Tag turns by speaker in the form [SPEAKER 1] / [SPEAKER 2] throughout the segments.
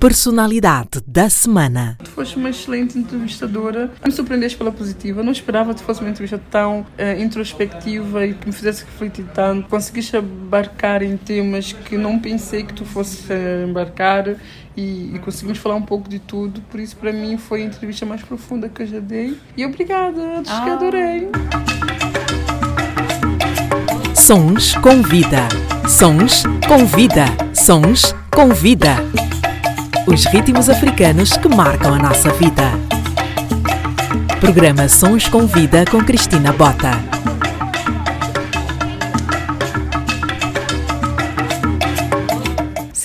[SPEAKER 1] Personalidade da semana.
[SPEAKER 2] Tu foste uma excelente entrevistadora. Me surpreendeste pela positiva. Não esperava que fosse uma entrevista tão uh, introspectiva e que me fizesse refletir tanto. Conseguiste embarcar em temas que não pensei que tu fosse uh, embarcar e, e, conseguimos falar um pouco de tudo. Por isso, para mim, foi a entrevista mais profunda que eu já dei. E obrigada, acho ah. que adorei.
[SPEAKER 1] Sons com vida. Sons com vida. Sons com vida. Os ritmos africanos que marcam a nossa vida. Programa Sons com Vida com Cristina Bota.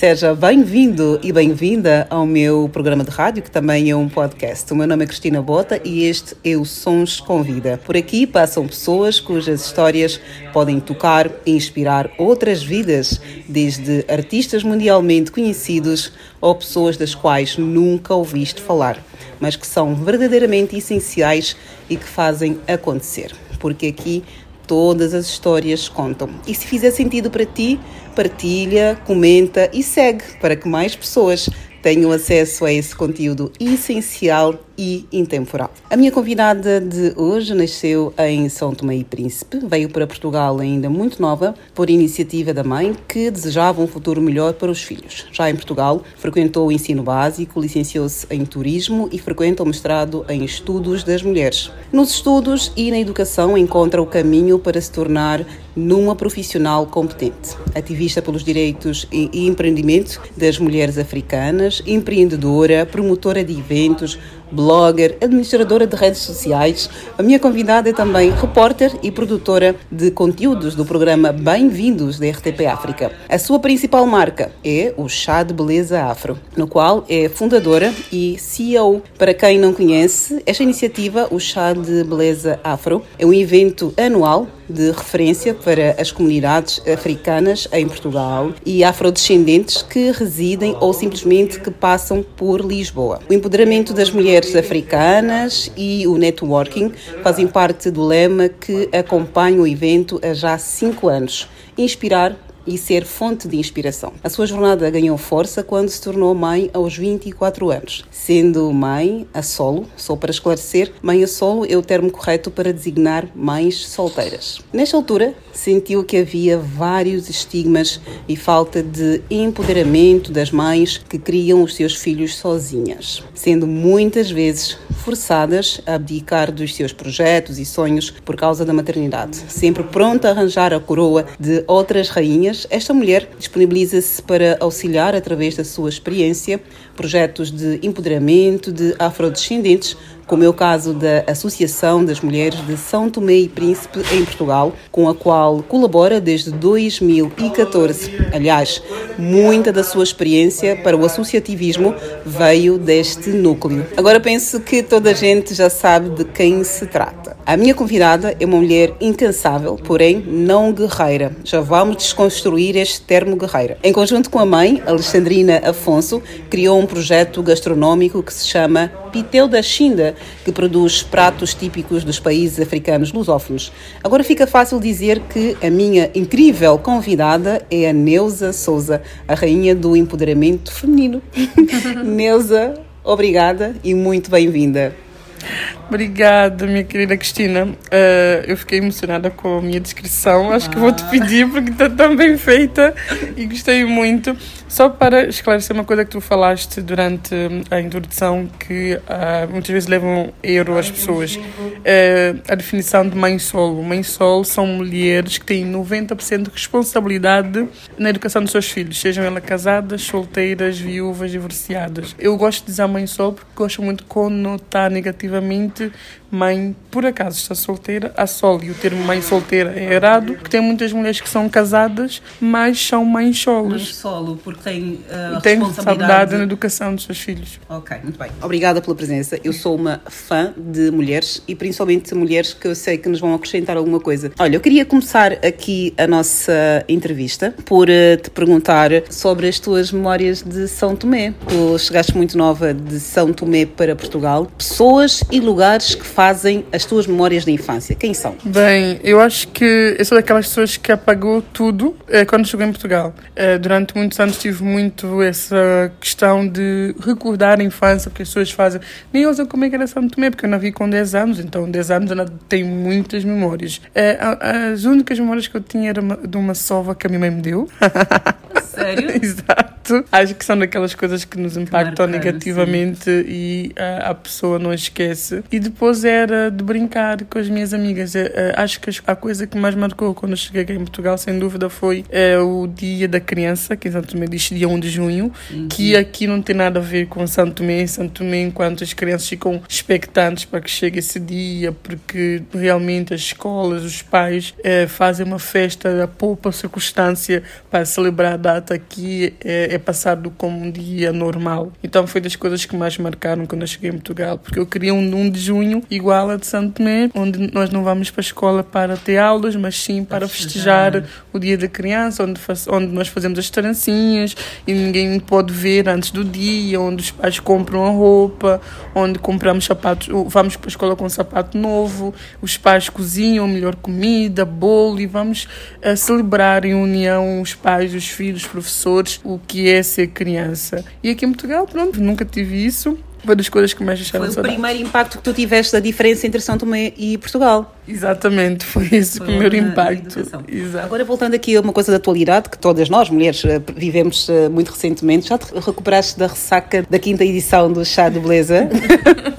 [SPEAKER 3] Seja bem-vindo e bem-vinda ao meu programa de rádio, que também é um podcast. O meu nome é Cristina Bota e este é o Sons com Vida. Por aqui passam pessoas cujas histórias podem tocar e inspirar outras vidas, desde artistas mundialmente conhecidos ou pessoas das quais nunca ouviste falar, mas que são verdadeiramente essenciais e que fazem acontecer. Porque aqui todas as histórias contam. E se fizer sentido para ti, partilha, comenta e segue para que mais pessoas tenham acesso a esse conteúdo essencial e intemporal. A minha convidada de hoje nasceu em São Tomé e Príncipe, veio para Portugal ainda muito nova, por iniciativa da mãe, que desejava um futuro melhor para os filhos. Já em Portugal, frequentou o ensino básico, licenciou-se em turismo e frequenta o mestrado em estudos das mulheres. Nos estudos e na educação encontra o caminho para se tornar numa profissional competente, ativista pelos direitos e empreendimento das mulheres africanas, empreendedora, promotora de eventos, blogger, administradora de redes sociais. A minha convidada é também repórter e produtora de conteúdos do programa Bem-vindos da RTP África. A sua principal marca é o Chá de Beleza Afro, no qual é fundadora e CEO. Para quem não conhece, esta iniciativa, o Chá de Beleza Afro, é um evento anual de referência para as comunidades africanas em Portugal e afrodescendentes que residem ou simplesmente que passam por Lisboa. O empoderamento das mulheres africanas e o networking fazem parte do lema que acompanha o evento há já cinco anos. Inspirar e ser fonte de inspiração. A sua jornada ganhou força quando se tornou mãe aos 24 anos. Sendo mãe a solo, só para esclarecer, mãe a solo é o termo correto para designar mães solteiras. Nesta altura, sentiu que havia vários estigmas e falta de empoderamento das mães que criam os seus filhos sozinhas, sendo muitas vezes forçadas a abdicar dos seus projetos e sonhos por causa da maternidade, sempre pronta a arranjar a coroa de outras rainhas esta mulher disponibiliza-se para auxiliar, através da sua experiência, projetos de empoderamento de afrodescendentes como é o caso da Associação das Mulheres de São Tomé e Príncipe em Portugal, com a qual colabora desde 2014. Aliás, muita da sua experiência para o associativismo veio deste núcleo. Agora penso que toda a gente já sabe de quem se trata. A minha convidada é uma mulher incansável, porém não guerreira. Já vamos desconstruir este termo guerreira. Em conjunto com a mãe, Alexandrina Afonso, criou um projeto gastronômico que se chama Pitel da Xinda, que produz pratos típicos dos países africanos lusófonos. Agora fica fácil dizer que a minha incrível convidada é a Neuza Souza, a rainha do empoderamento feminino. Neuza, obrigada e muito bem-vinda.
[SPEAKER 2] Obrigada, minha querida Cristina. Uh, eu fiquei emocionada com a minha descrição. Acho ah. que vou te pedir porque está tão bem feita e gostei muito. Só para esclarecer uma coisa que tu falaste durante a introdução, que uh, muitas vezes levam erro às pessoas. Uh, a definição de mãe solo. Mãe solo são mulheres que têm 90% de responsabilidade na educação dos seus filhos, sejam elas casadas, solteiras, viúvas, divorciadas. Eu gosto de dizer mãe solo porque gosto muito de conotar negativamente mãe, por acaso está solteira, a sol, e o termo mãe solteira é errado, porque tem muitas mulheres que são casadas, mas são mães solos. Mãe
[SPEAKER 3] solo, porque tem uh,
[SPEAKER 2] tem responsabilidade na educação dos seus filhos.
[SPEAKER 3] Ok, muito bem. Obrigada pela presença. Eu sou uma fã de mulheres e principalmente mulheres que eu sei que nos vão acrescentar alguma coisa. Olha, eu queria começar aqui a nossa entrevista por uh, te perguntar sobre as tuas memórias de São Tomé. Tu chegaste muito nova de São Tomé para Portugal. Pessoas e lugares que fazem as tuas memórias de infância. Quem são?
[SPEAKER 2] Bem, eu acho que eu sou daquelas pessoas que apagou tudo eh, quando chegou em Portugal. Eh, durante muitos anos tive muito essa questão de recordar a infância, porque as pessoas fazem. Nem eu sei como é que era Santo Tomé, porque eu não vi com 10 anos, então 10 anos eu não tenho muitas memórias. Eh, as únicas memórias que eu tinha era de uma sova que a minha mãe me deu.
[SPEAKER 3] Sério?
[SPEAKER 2] Exato. Acho que são daquelas coisas que nos impactam negativamente sim. e a, a, pessoa não esquece. E depois era de brincar com as minhas amigas. acho que a coisa que mais marcou quando cheguei aqui em Portugal, sem dúvida, foi é, o Dia da Criança, que em Santo Tomé diz dia 1 de junho, uhum. que aqui não tem nada a ver com Santo Tomé. Santo Tomé, enquanto as crianças ficam expectantes para que chegue esse dia, porque realmente as escolas, os pais fazem uma festa da poupa circunstância para celebrar a data é, é passado como um dia normal. Então foi das coisas que mais marcaram quando eu cheguei em Portugal, porque eu queria um 1 de junho igual a de Santo Tomé, onde nós não vamos para a escola para ter aulas, mas sim para festejar o dia da criança, onde, faz, onde nós fazemos as trancinhas e ninguém pode ver antes do dia, onde os pais compram a roupa, onde compramos sapatos, vamos para a escola com um sapato novo, os pais cozinham melhor comida, bolo e vamos uh, celebrar em união os pais, os filhos, os professores, o que é ser criança. E aqui em Portugal, pronto, nunca tive isso. Foi das coisas que mais deixaram
[SPEAKER 3] Foi o primeiro impacto que tu tiveste da diferença entre São Tomé e Portugal.
[SPEAKER 2] Exatamente, foi esse foi o primeiro impacto.
[SPEAKER 3] Agora, voltando aqui a uma coisa da atualidade, que todas nós, mulheres, eh, vivemos eh, muito recentemente, já te recuperaste da ressaca da quinta edição do Chá de Beleza?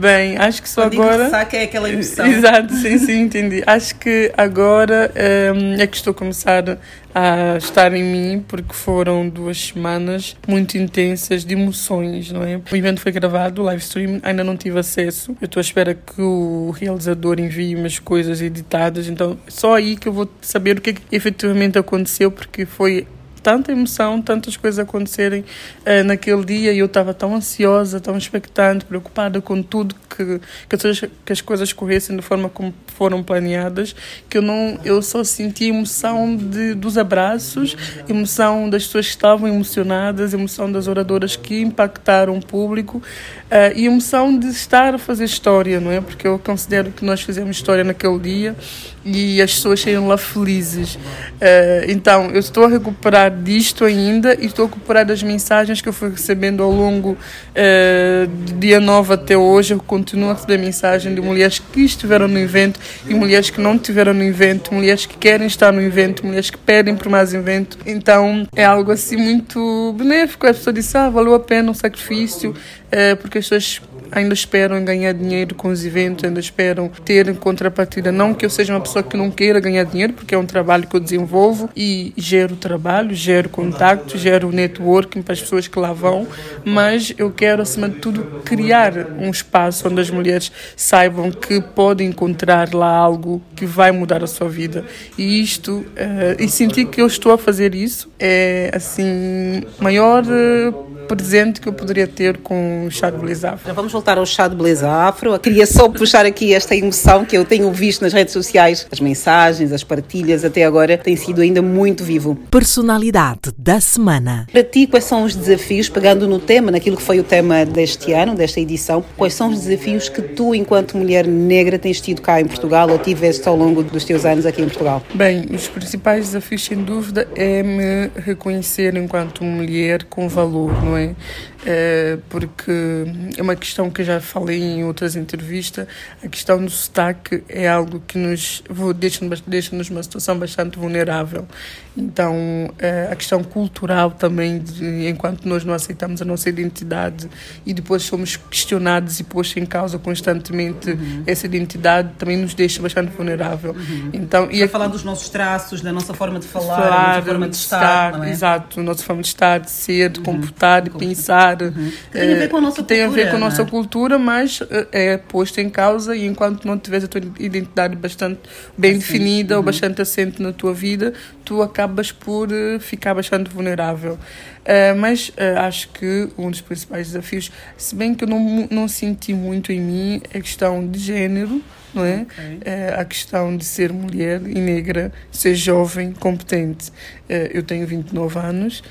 [SPEAKER 2] Bem, acho que só Quando agora.
[SPEAKER 3] Digo ressaca é aquela emoção.
[SPEAKER 2] Exato, sim, sim, entendi. Acho que agora um, é que estou a começar a estar em mim, porque foram duas semanas muito intensas de emoções, não é? O evento foi gravado, o live stream, ainda não tive acesso. Eu estou à espera que o realizador envie umas coisas editadas, então só aí que eu vou saber o que, é que efetivamente aconteceu, porque foi tanta emoção, tantas coisas acontecerem uh, naquele dia e eu estava tão ansiosa, tão expectante, preocupada com tudo que, que, as, que as coisas corressem da forma como foram planeadas, que eu não eu só senti emoção de, dos abraços, emoção das pessoas que estavam emocionadas, emoção das oradoras que impactaram o público uh, e emoção de estar a fazer história, não é? Porque eu considero que nós fizemos história naquele dia e as pessoas saíram lá felizes. Uh, então, eu estou a recuperar disto ainda e estou a recuperar das mensagens que eu fui recebendo ao longo uh, do dia 9 até hoje. Eu continuo a receber mensagem de mulheres que estiveram no evento e mulheres que não estiveram no evento, mulheres que querem estar no evento, mulheres que pedem por mais evento. Então, é algo assim muito benéfico. A pessoa disse, ah, valeu a pena o sacrifício, porque as pessoas ainda esperam ganhar dinheiro com os eventos, ainda esperam ter em contrapartida. Não que eu seja uma pessoa que não queira ganhar dinheiro, porque é um trabalho que eu desenvolvo e gero trabalho, gero contacto, gero networking para as pessoas que lá vão, mas eu quero, acima de tudo, criar um espaço onde as mulheres saibam que podem encontrar lá algo que vai mudar a sua vida. E isto, uh, e sentir que eu estou a fazer isso, é assim, maior. Uh, presente que eu poderia ter com o chá de beleza afro.
[SPEAKER 3] Vamos voltar ao chá de beleza afro. Queria só puxar aqui esta emoção que eu tenho visto nas redes sociais, as mensagens, as partilhas até agora tem sido ainda muito vivo.
[SPEAKER 1] Personalidade da semana.
[SPEAKER 3] Para ti, quais são os desafios, pegando no tema, naquilo que foi o tema deste ano, desta edição, quais são os desafios que tu, enquanto mulher negra, tens tido cá em Portugal ou tiveste ao longo dos teus anos aqui em Portugal?
[SPEAKER 2] Bem, os principais desafios, sem dúvida, é me reconhecer enquanto mulher com valor, não é? é? porque é uma questão que eu já falei em outras entrevistas, a questão do sotaque é algo que nos deixa-nos deixa numa situação bastante vulnerável. Então, é, a questão cultural também, de, enquanto nós não aceitamos a nossa identidade e depois somos questionados e postos em causa constantemente uhum. essa identidade, também nos deixa bastante vulnerável.
[SPEAKER 3] Uhum. Então, e a falar dos nossos traços, da nossa forma de falar, falar da nossa forma de estar, estar
[SPEAKER 2] é? exato, nossa forma de estar, de ser, de uhum. comportar, de pensar.
[SPEAKER 3] Uhum. Que tem a ver com a nossa cultura. É?
[SPEAKER 2] cultura, mas eh, é posto em causa e enquanto não tiveres a tua identidade bastante bem assim, definida ou uhum. bastante assente na tua vida, tu acabas por eh, ficar bastante vulnerável. Uh, mas uh, acho que um dos principais desafios, se bem que eu não, não senti muito em mim, é a questão de género, não é? Okay. é? a questão de ser mulher e negra, ser jovem, competente. eu tenho 29 anos,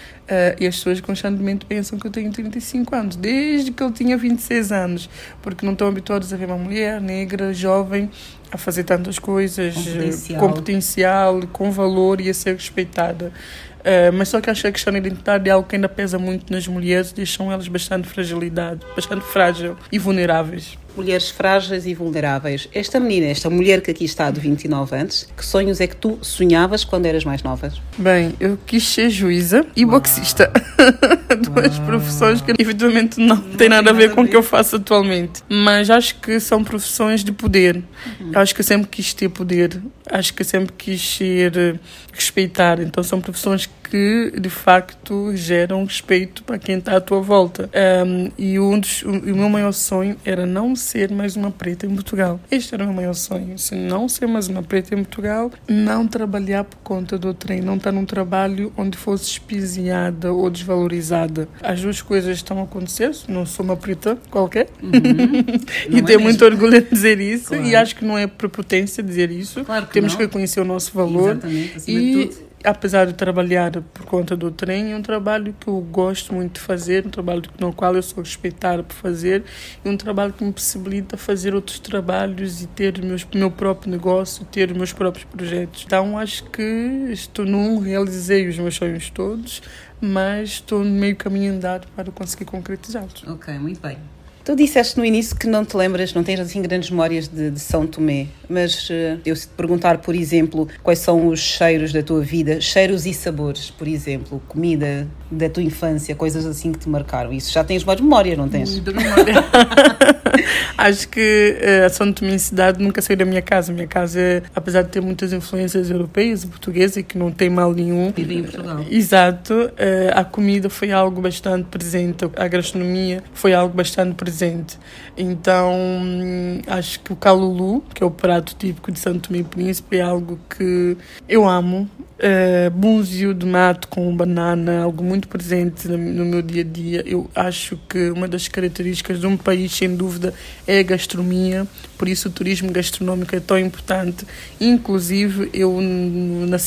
[SPEAKER 2] e as pessoas constantemente pensam que eu tenho 35 anos, desde que eu tinha 26 anos, porque não estão habituados a ver uma mulher negra, jovem, a fazer tantas coisas,
[SPEAKER 3] com potencial,
[SPEAKER 2] com, potencial, com valor e a ser respeitada. Uh, mas só que acho que a questão da identidade é algo que ainda pesa muito nas mulheres, deixam elas bastante fragilidade, bastante frágil e vulneráveis.
[SPEAKER 3] Mulheres frágeis e vulneráveis. Esta menina, esta mulher que aqui está de 29 anos, que sonhos é que tu sonhavas quando eras mais nova?
[SPEAKER 2] Bem, eu quis ser juíza e Uau. boxista. Duas Uau. profissões que efetivamente não, não têm nada a ver com o que eu faço atualmente. Mas acho que são profissões de poder. Uhum. Acho que eu sempre quis ter poder. Acho que eu sempre quis ser respeitar. Então são profissões que de facto geram respeito para quem está à tua volta. Um, e um dos, o, o meu maior sonho era não ser mais uma preta em Portugal. Este era o meu maior sonho. Se não ser mais uma preta em Portugal, não trabalhar por conta do trem, não estar num trabalho onde fosse espiziada ou desvalorizada. As duas coisas estão a acontecer. Não sou uma preta qualquer. Uhum. e é tenho muito orgulho de dizer isso. Claro. E acho que não é prepotência dizer isso.
[SPEAKER 3] Claro que
[SPEAKER 2] Temos
[SPEAKER 3] não.
[SPEAKER 2] que reconhecer o nosso valor.
[SPEAKER 3] Exatamente,
[SPEAKER 2] e apesar de trabalhar por conta do trem, é um trabalho que eu gosto muito de fazer, um trabalho no qual eu sou respeitada por fazer, e um trabalho que me possibilita fazer outros trabalhos e ter meus, meu próprio negócio, ter meus próprios projetos. Então acho que estou num, realizei os meus sonhos todos, mas estou no meio caminho andado para conseguir concretizá-los.
[SPEAKER 3] Ok, muito bem. Tu disseste no início que não te lembras, não tens assim grandes memórias de, de São Tomé, mas uh, eu se te perguntar, por exemplo, quais são os cheiros da tua vida, cheiros e sabores, por exemplo, comida da tua infância, coisas assim que te marcaram, isso já tens mais memórias, não tens?
[SPEAKER 2] Muita memória. Acho que uh, a São Tomé cidade nunca saiu da minha casa. Minha casa, apesar de ter muitas influências europeias e portuguesas, que não tem mal nenhum.
[SPEAKER 3] Vive em Portugal.
[SPEAKER 2] Exato. Uh, a comida foi algo bastante presente, a gastronomia foi algo bastante presente presente. Então, acho que o calulu, que é o prato típico de Santo Tomé e Príncipe, é algo que eu amo. Uh, de mato com banana, algo muito presente no, meu dia a dia. Eu acho que uma das características de um país, sem dúvida, é a gastronomia, por isso o turismo gastronómico é tão importante. Inclusive, eu, na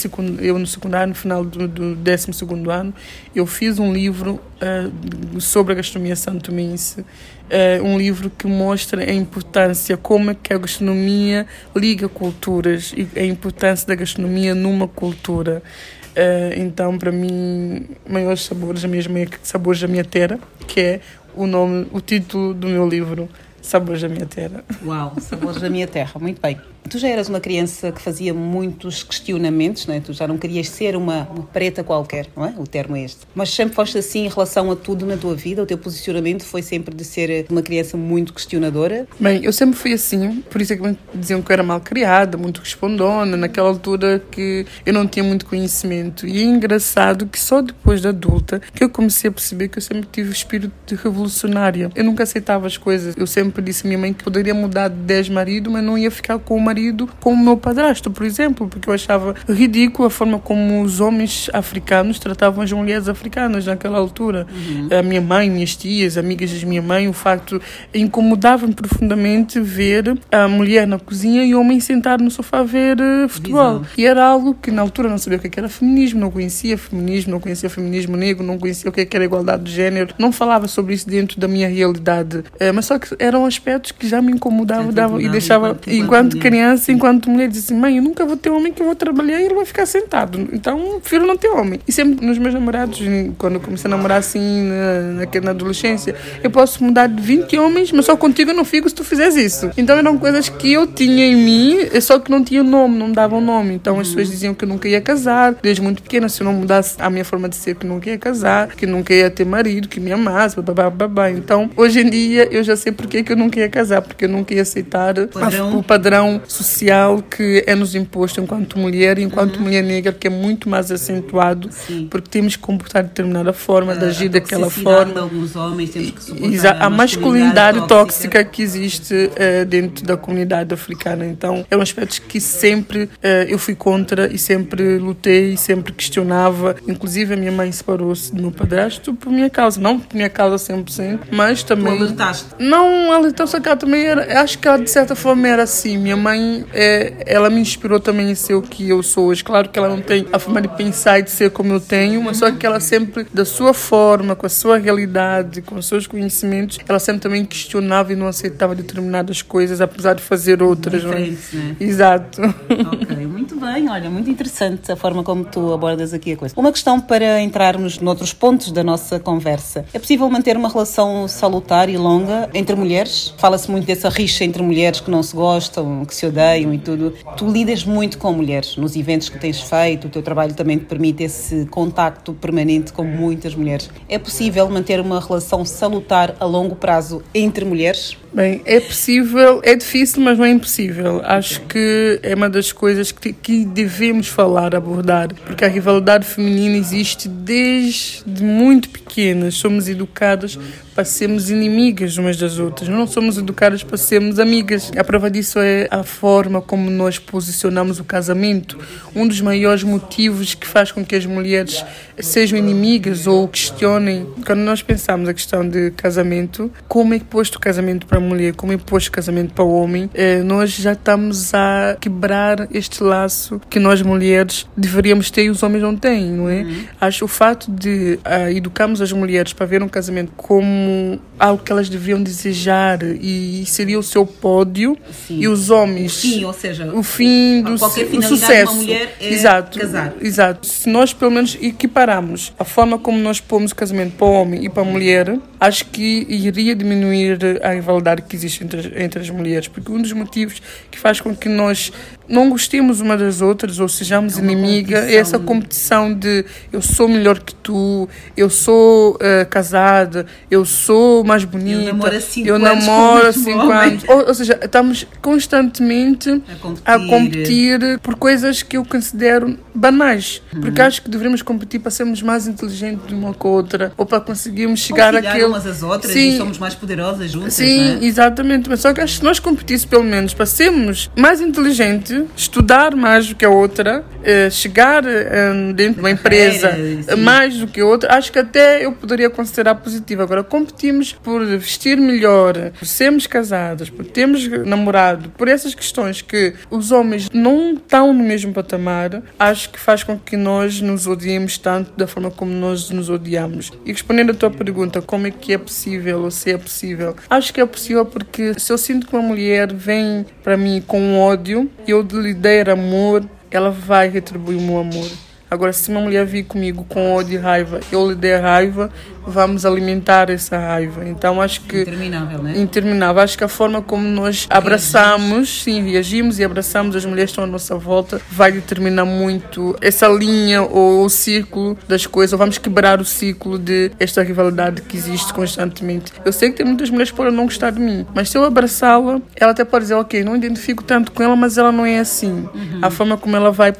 [SPEAKER 2] eu no secundário, no final do, do 12 ano, eu fiz um livro uh, sobre a gastronomia santomense uh, um livro que mostra a importância, como é que a gastronomia liga culturas e a importância da gastronomia numa cultura. Uh, então, para mim, maiores sabores, a mesma sabores da minha terra, que é o nome, o título do meu livro, Sabores da minha terra.
[SPEAKER 3] Uau, Sabores da minha terra, muito bem. Tu já eras uma criança que fazia muitos questionamentos, não é? Tu já não querias ser uma, uma, preta qualquer, não é? O termo é este. Mas sempre foste assim em relação a tudo na tua vida? O teu posicionamento foi sempre de ser uma criança muito questionadora?
[SPEAKER 2] Bem, eu sempre fui assim, por isso é que diziam que eu era mal criada, muito respondona, naquela altura que eu não tinha muito conhecimento. E é engraçado que só depois da adulta que eu comecei a perceber que eu sempre tive o espírito de revolucionária. Eu nunca aceitava as coisas. Eu sempre disse à minha mãe que poderia mudar de 10 maridos, mas não ia ficar com uma marido com o meu padrasto, por exemplo, porque eu achava ridículo a forma como os homens africanos tratavam as mulheres africanas naquela altura. Uhum. A minha mãe, minhas tias, amigas da minha mãe, o facto incomodava-me profundamente ver a mulher na cozinha e o homem sentado no sofá a ver uh, futebol. Visão. E era algo que na altura não sabia o que era feminismo, não conhecia feminismo, não conhecia feminismo negro, não conhecia o que era igualdade de género, não falava sobre isso dentro da minha realidade. Uh, mas só que eram aspectos que já me incomodavam e deixava, enquanto criança criança, enquanto mulher, diz assim: mãe, eu nunca vou ter homem que eu vou trabalhar e ele vai ficar sentado. Então, prefiro não ter homem. E sempre nos meus namorados, quando eu comecei a namorar assim na, na, na adolescência, eu posso mudar de 20 homens, mas só contigo eu não fico se tu fizeres isso. Então, eram coisas que eu tinha em mim, só que não tinha nome, não me davam nome. Então, as pessoas diziam que eu nunca ia casar, desde muito pequena, se eu não mudasse a minha forma de ser, que nunca ia casar, que nunca ia ter marido, que me amasse, babá, babá. Então, hoje em dia, eu já sei porque que eu nunca ia casar, porque eu nunca ia aceitar padrão. o padrão social que é nos imposto enquanto mulher e enquanto uhum. mulher negra que é muito mais acentuado
[SPEAKER 3] Sim.
[SPEAKER 2] porque temos que comportar de determinada forma, de agir daquela forma.
[SPEAKER 3] De alguns homens, temos que
[SPEAKER 2] suportar a, a masculinidade tóxica, tóxica que existe uh, dentro da comunidade africana. Então, é um aspecto que sempre uh, eu fui contra e sempre lutei e sempre questionava. Inclusive, a minha mãe separou-se do meu padrasto por minha causa. Não por minha causa 100%, mas também...
[SPEAKER 3] Tu alertaste?
[SPEAKER 2] Não, alertou, só que ela também era... Acho que ela, de certa forma, era assim. Minha mãe também é, ela me inspirou também a ser o que eu sou hoje. Claro que ela não tem a forma de pensar e de ser como eu tenho, mas só que ela sempre, da sua forma, com a sua realidade, com os seus conhecimentos, ela sempre também questionava e não aceitava determinadas coisas, apesar de fazer outras. Não é?
[SPEAKER 3] né?
[SPEAKER 2] Exato.
[SPEAKER 3] Ok, muito bem, olha, muito interessante a forma como tu abordas aqui a coisa. Uma questão para entrarmos noutros pontos da nossa conversa. É possível manter uma relação salutar e longa entre mulheres? Fala-se muito dessa rixa entre mulheres que não se gostam, que se odeiam e tudo. Tu lidas muito com mulheres nos eventos que tens feito, o teu trabalho também te permite esse contacto permanente com muitas mulheres. É possível manter uma relação salutar a longo prazo entre mulheres?
[SPEAKER 2] Bem, é possível, é difícil, mas não é impossível. Acho que é uma das coisas que, que devemos falar, abordar, porque a rivalidade feminina existe desde muito pequenas. Somos educadas para sermos inimigas umas das outras, não somos educadas para sermos amigas. A prova disso é a forma como nós posicionamos o casamento. Um dos maiores motivos que faz com que as mulheres sejam inimigas ou questionem, quando nós pensamos a questão de casamento, como é posto o casamento para a mulher, como é posto o casamento para o homem, eh, nós já estamos a quebrar este laço que nós mulheres deveríamos ter e os homens não têm, não é? Uhum. Acho o fato de uh, educarmos as mulheres para ver um casamento como algo que elas deveriam desejar e seria o seu pódio Sim. e os homens
[SPEAKER 3] fim, ou seja,
[SPEAKER 2] o fim do o sucesso.
[SPEAKER 3] mulher é
[SPEAKER 2] exato,
[SPEAKER 3] casar.
[SPEAKER 2] Exato. Se nós pelo menos equipararmos a forma como nós pomos o casamento para o homem e para a mulher, acho que iria diminuir a rivalidade que existe entre, entre as mulheres, porque um dos motivos que faz com que nós não gostemos uma das outras ou sejamos é inimigas é essa competição de eu sou melhor que tu, eu sou uh, casada, eu sou mais bonita, eu
[SPEAKER 3] namoro há cinco
[SPEAKER 2] eu
[SPEAKER 3] anos,
[SPEAKER 2] namoro há cinco anos. Ou, ou, seja, estamos constantemente a competir. a competir. por coisas que eu considero banais, uhum. porque acho que deveríamos competir para sermos mais inteligentes de uma com a outra ou para conseguirmos chegar àquele
[SPEAKER 3] umas às outras Sim. e somos mais poderosas juntas.
[SPEAKER 2] Sim,
[SPEAKER 3] é?
[SPEAKER 2] exatamente. Mas só que acho que se nós competíssemos pelo menos para sermos mais inteligentes, estudar mais do que a outra, eh, chegar eh, dentro de uma empresa mais do que a outra, acho que até eu poderia considerar positivo. Agora, competimos por vestir melhor, por sermos casadas, por termos namorado, por essas questões que os homens não estão no mesmo patamar, acho que faz com que nós nos odiemos tanto da forma como nós nos odiamos. E respondendo à tua pergunta, como é que é possível ou se é possível? Acho que é possível porque se eu sinto que uma mulher vem para mim com ódio, eu lhe der amor, ela vai retribuir o meu amor. Agora, se uma mulher vir comigo com ódio e raiva, eu lhe der raiva, vamos alimentar essa raiva. Então, acho que.
[SPEAKER 3] Interminável, né?
[SPEAKER 2] Interminável. Acho que a forma como nós abraçamos, sim, reagimos e abraçamos as mulheres que estão à nossa volta, vai determinar muito essa linha ou o círculo das coisas. Ou vamos quebrar o ciclo de esta rivalidade que existe constantemente. Eu sei que tem muitas mulheres que podem não gostar de mim, mas se eu abraçá-la, ela até pode dizer, ok, não identifico tanto com ela, mas ela não é assim. Uhum. A forma como ela vai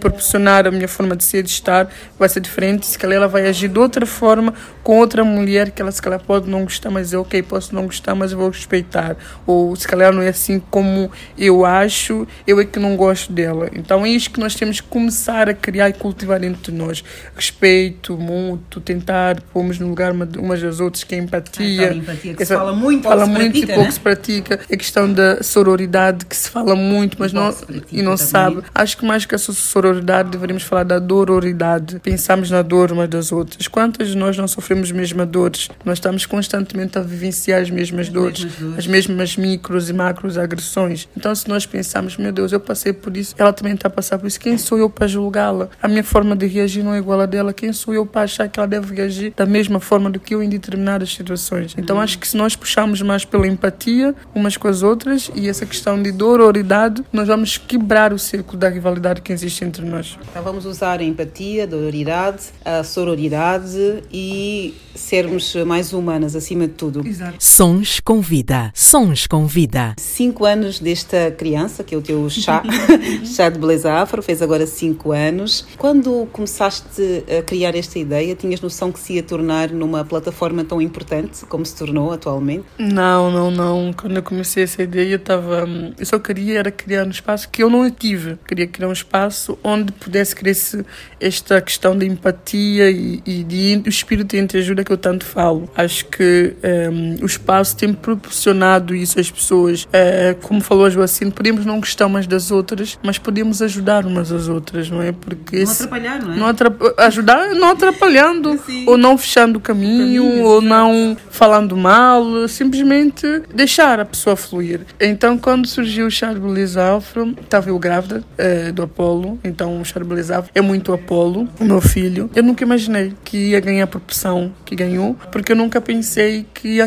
[SPEAKER 2] proporcionar a minha forma de ser, de estar, vai ser diferente. Se calhar ela vai agir de outra forma com outra mulher que ela se calhar pode não gostar, mas eu, ok, posso não gostar, mas vou respeitar. Ou se calhar não é assim como eu acho, eu é que não gosto dela. Então é isso que nós temos que começar a criar e cultivar entre nós. Respeito mútuo, tentar pormos no lugar umas das outras, que é empatia.
[SPEAKER 3] Ah, empatia que Essa, se fala muito,
[SPEAKER 2] fala
[SPEAKER 3] muito
[SPEAKER 2] pratica,
[SPEAKER 3] e
[SPEAKER 2] pouco né? se pratica. A questão da sororidade que se fala muito, mas não, e não sabe. Acho que mais que a sororidade, deveríamos falar da dororidade. Pensamos na dor umas das outras. Quantas de nós não sofremos as mesmas dores? Nós estamos constantemente a vivenciar as mesmas, as dores, mesmas dores, as mesmas micros e macros agressões. Então, se nós pensamos, meu Deus, eu passei por isso, ela também está a passar por isso, quem sou eu para julgá-la? A minha forma de reagir não é igual a dela. Quem sou eu para achar que ela deve reagir da mesma forma do que eu em determinadas situações? Então, uhum. acho que se nós puxarmos mais pela empatia umas com as outras e essa questão de dororidade, nós vamos quebrar o círculo da rivalidade que existe entre nós.
[SPEAKER 3] Então vamos usar a empatia, a dororidade, a sororidade e sermos mais humanas acima de tudo.
[SPEAKER 1] Exato. Sons com vida. Sons com vida.
[SPEAKER 3] Cinco anos desta criança, que é o teu chá, chá de beleza afro, fez agora cinco anos. Quando começaste a criar esta ideia, tinhas noção que se ia tornar numa plataforma tão importante como se tornou atualmente?
[SPEAKER 2] Não, não, não. Quando eu comecei essa ideia, eu estava. Eu só queria era criar um espaço que eu não tive. Queria criar um espaço onde pudesse crescer esta questão de empatia e, e de o espírito de entreajuda que eu tanto falo. Acho que um, o espaço tem proporcionado isso às pessoas. É, como falou a Joacine, podemos não gostar umas das outras, mas podemos ajudar umas às outras, não é?
[SPEAKER 3] Porque não atrapalhar, não é?
[SPEAKER 2] Não atrap ajudar não atrapalhando, Sim. ou não fechando o caminho, ou não falando mal, simplesmente deixar a pessoa fluir. Então, quando surgiu o Charbelize Afro, estava eu grávida é, do Apolo, então o Charbelize Afro é muito Apolo, o meu filho. Eu nunca imaginei que ia ganhar a proporção que ganhou, porque eu nunca pensei que